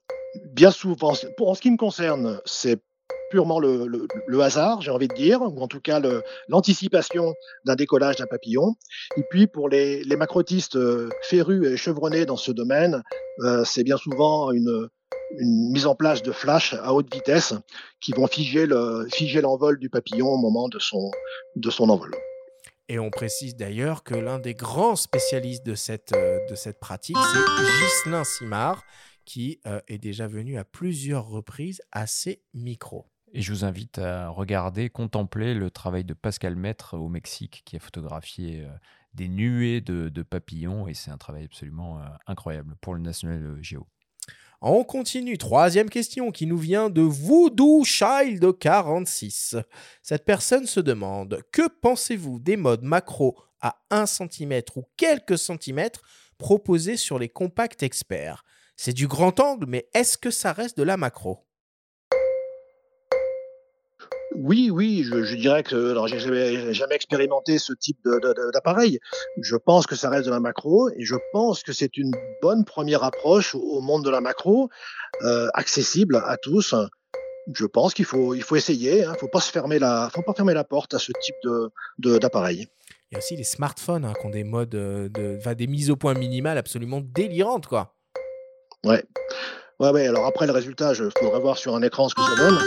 bien souvent, en ce qui me concerne, c'est purement le, hasard, j'ai envie de dire, ou en tout cas l'anticipation d'un décollage d'un papillon. Et puis pour les, macrotistes euh, férus et chevronnés dans ce domaine, euh, c'est bien souvent une, une mise en place de flash à haute vitesse qui vont figer le figer l'envol du papillon au moment de son de son envol. Et on précise d'ailleurs que l'un des grands spécialistes de cette, euh, de cette pratique, c'est Ghislain Simard, qui euh, est déjà venu à plusieurs reprises à ces micros. Et je vous invite à regarder, contempler le travail de Pascal Maître au Mexique, qui a photographié euh, des nuées de, de papillons, et c'est un travail absolument incroyable pour le National Geo. On continue. Troisième question qui nous vient de Voodoo Child 46. Cette personne se demande Que pensez-vous des modes macro à 1 cm ou quelques centimètres proposés sur les compacts experts? C'est du grand angle, mais est-ce que ça reste de la macro? Oui, oui, je, dirais que alors j'ai jamais, jamais expérimenté ce type d'appareil. Je pense que ça reste de la macro et je pense que c'est une bonne première approche au monde de la macro, euh, accessible à tous. Je pense qu'il faut, il faut essayer. Il hein, faut pas se fermer la, faut pas fermer la porte à ce type de d'appareil. Il y a aussi les smartphones hein, qui ont des modes, euh, de, des mises au point minimales absolument délirantes, quoi. Ouais. Ouais, ouais. Alors après, le résultat, il faudrait voir sur un écran ce que ça donne,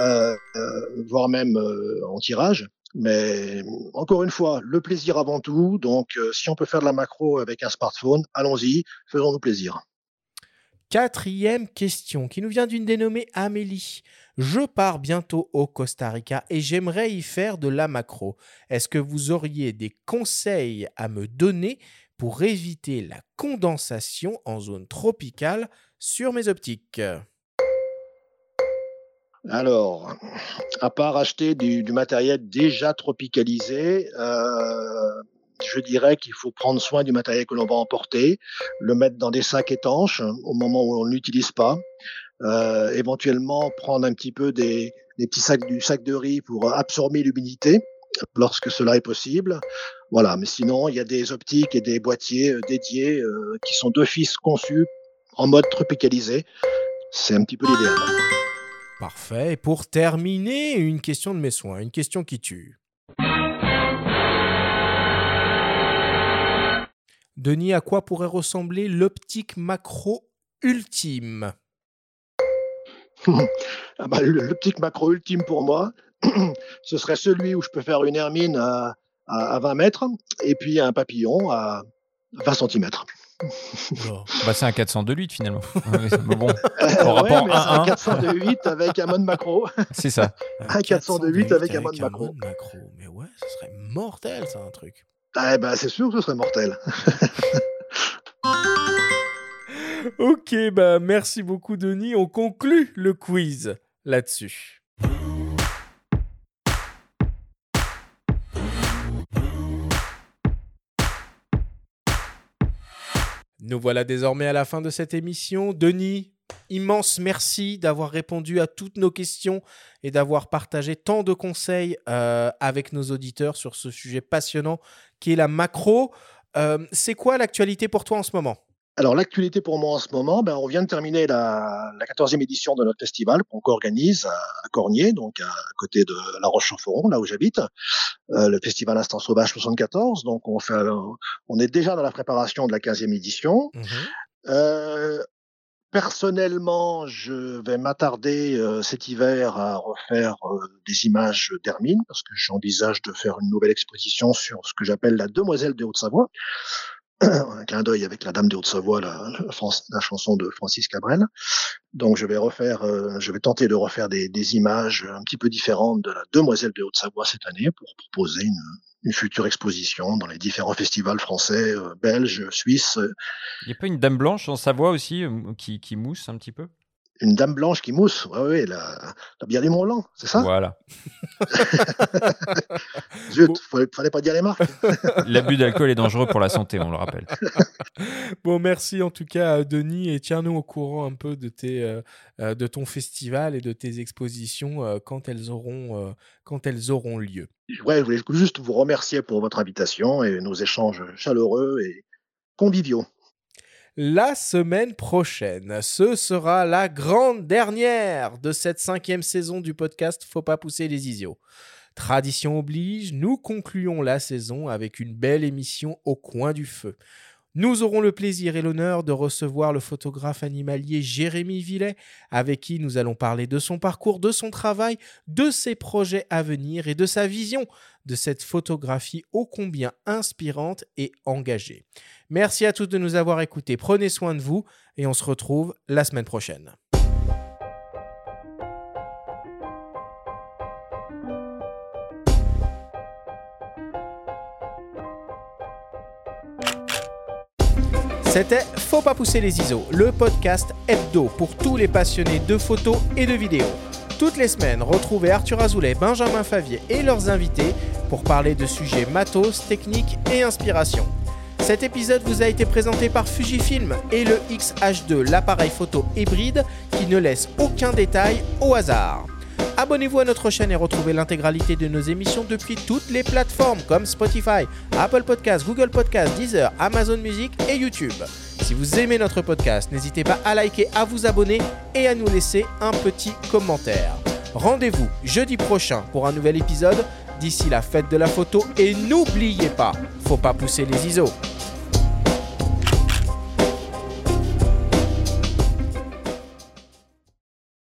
euh, euh, voire même euh, en tirage. Mais encore une fois, le plaisir avant tout. Donc, si on peut faire de la macro avec un smartphone, allons-y, faisons-nous plaisir. Quatrième question qui nous vient d'une dénommée Amélie. Je pars bientôt au Costa Rica et j'aimerais y faire de la macro. Est-ce que vous auriez des conseils à me donner pour éviter la condensation en zone tropicale sur mes optiques Alors, à part acheter du, matériel déjà tropicalisé, euh, je dirais qu'il faut prendre soin du matériel que l'on va emporter, le mettre dans des sacs étanches au moment où on ne l'utilise pas, euh, éventuellement prendre un petit peu des, petits sacs du sac de riz pour absorber l'humidité lorsque cela est possible. Voilà, mais sinon, il y a des optiques et des boîtiers euh, dédiés qui sont d'office conçus en mode tropicalisé. C'est un petit peu l'idéal. Parfait. Et pour terminer, une question de mes soins, une question qui tue. Denis, à quoi pourrait ressembler l'optique macro ultime? Ah bah, L'optique macro ultime pour moi, ce serait celui où je peux faire une hermine à, à, à 20 mètres et puis un papillon à 20 cm. Bah, c'est un 400 de 8 finalement. Ouais, c'est- bon, bon, Euh, au rapport mais c'est un 1-1, 400 de 8 avec un mode macro. c'est ça. Un 408 avec un mode macro. macro. Mais ouais, ce serait mortel, ça, un truc. Eh ben, c'est sûr que ce serait mortel. Ok, bah merci beaucoup, Denis. On conclut le quiz là-dessus. Nous voilà désormais à la fin de cette émission. Denis, immense merci d'avoir répondu à toutes nos questions et d'avoir partagé tant de conseils euh, avec nos auditeurs sur ce sujet passionnant qui est la macro. Euh, c'est quoi l'actualité pour toi en ce moment? Alors, l'actualité pour moi en ce moment, ben, on vient de terminer la, la 14e édition de notre festival qu'on co-organise à, Cornier, donc à, côté de La Roche-sur-Foron, là où j'habite, euh, le festival Instant Sauvage 74. Donc, on, fait, on est déjà dans la préparation de la 15e édition. Euh, personnellement, je vais m'attarder euh, cet hiver à refaire euh, des images d'Hermine parce que j'envisage de faire une nouvelle exposition sur ce que j'appelle la Demoiselle de Haute-Savoie. Un clin d'œil avec la Dame de Haute-Savoie, la, chanson de Francis Cabrel. Donc, je vais refaire, euh, je vais tenter de refaire des, des images un petit peu différentes de la Demoiselle de Haute-Savoie cette année pour proposer une, une future exposition dans les différents festivals français, euh, belges, suisses, Il n'y a pas une dame blanche en Savoie aussi euh, qui, qui mousse un petit peu? Une dame blanche qui mousse, ouais, ouais, la, la bière du Mont-Blanc, c'est ça? Voilà. Zut, fallait, fallait pas dire les marques. L'abus d'alcool est dangereux pour la santé, on le rappelle. Bon, merci en tout cas, Denis, et tiens-nous au courant un peu de, tes, euh, euh, de ton festival et de tes expositions euh, quand, elles auront, euh, quand elles auront lieu. Ouais, je voulais juste vous remercier pour votre invitation et nos échanges chaleureux et conviviaux. La semaine prochaine, ce sera la grande dernière de cette cinquième saison du podcast Faut pas pousser les isios. Tradition oblige, nous concluons la saison avec une belle émission au coin du feu. Nous aurons le plaisir et l'honneur de recevoir le photographe animalier Jérémy Villet, avec qui nous allons parler de son parcours, de son travail, de ses projets à venir et de sa vision de cette photographie ô combien inspirante et engagée. Merci à tous de nous avoir écoutés, prenez soin de vous et on se retrouve la semaine prochaine. C'était Faut pas pousser les ISO, le podcast hebdo pour tous les passionnés de photos et de vidéos. Toutes les semaines, retrouvez Arthur Azoulay, Benjamin Favier et leurs invités pour parler de sujets matos, techniques et inspiration. Cet épisode vous a été présenté par Fujifilm et le XH2, l'appareil photo hybride qui ne laisse aucun détail au hasard. Abonnez-vous à notre chaîne et retrouvez l'intégralité de nos émissions depuis toutes les plateformes comme Spotify, Apple Podcasts, Google Podcasts, Deezer, Amazon Music et YouTube. Si vous aimez notre podcast, n'hésitez pas à liker, à vous abonner et à nous laisser un petit commentaire. Rendez-vous jeudi prochain pour un nouvel épisode. D'ici la fête de la photo et n'oubliez pas, faut pas pousser les ISO.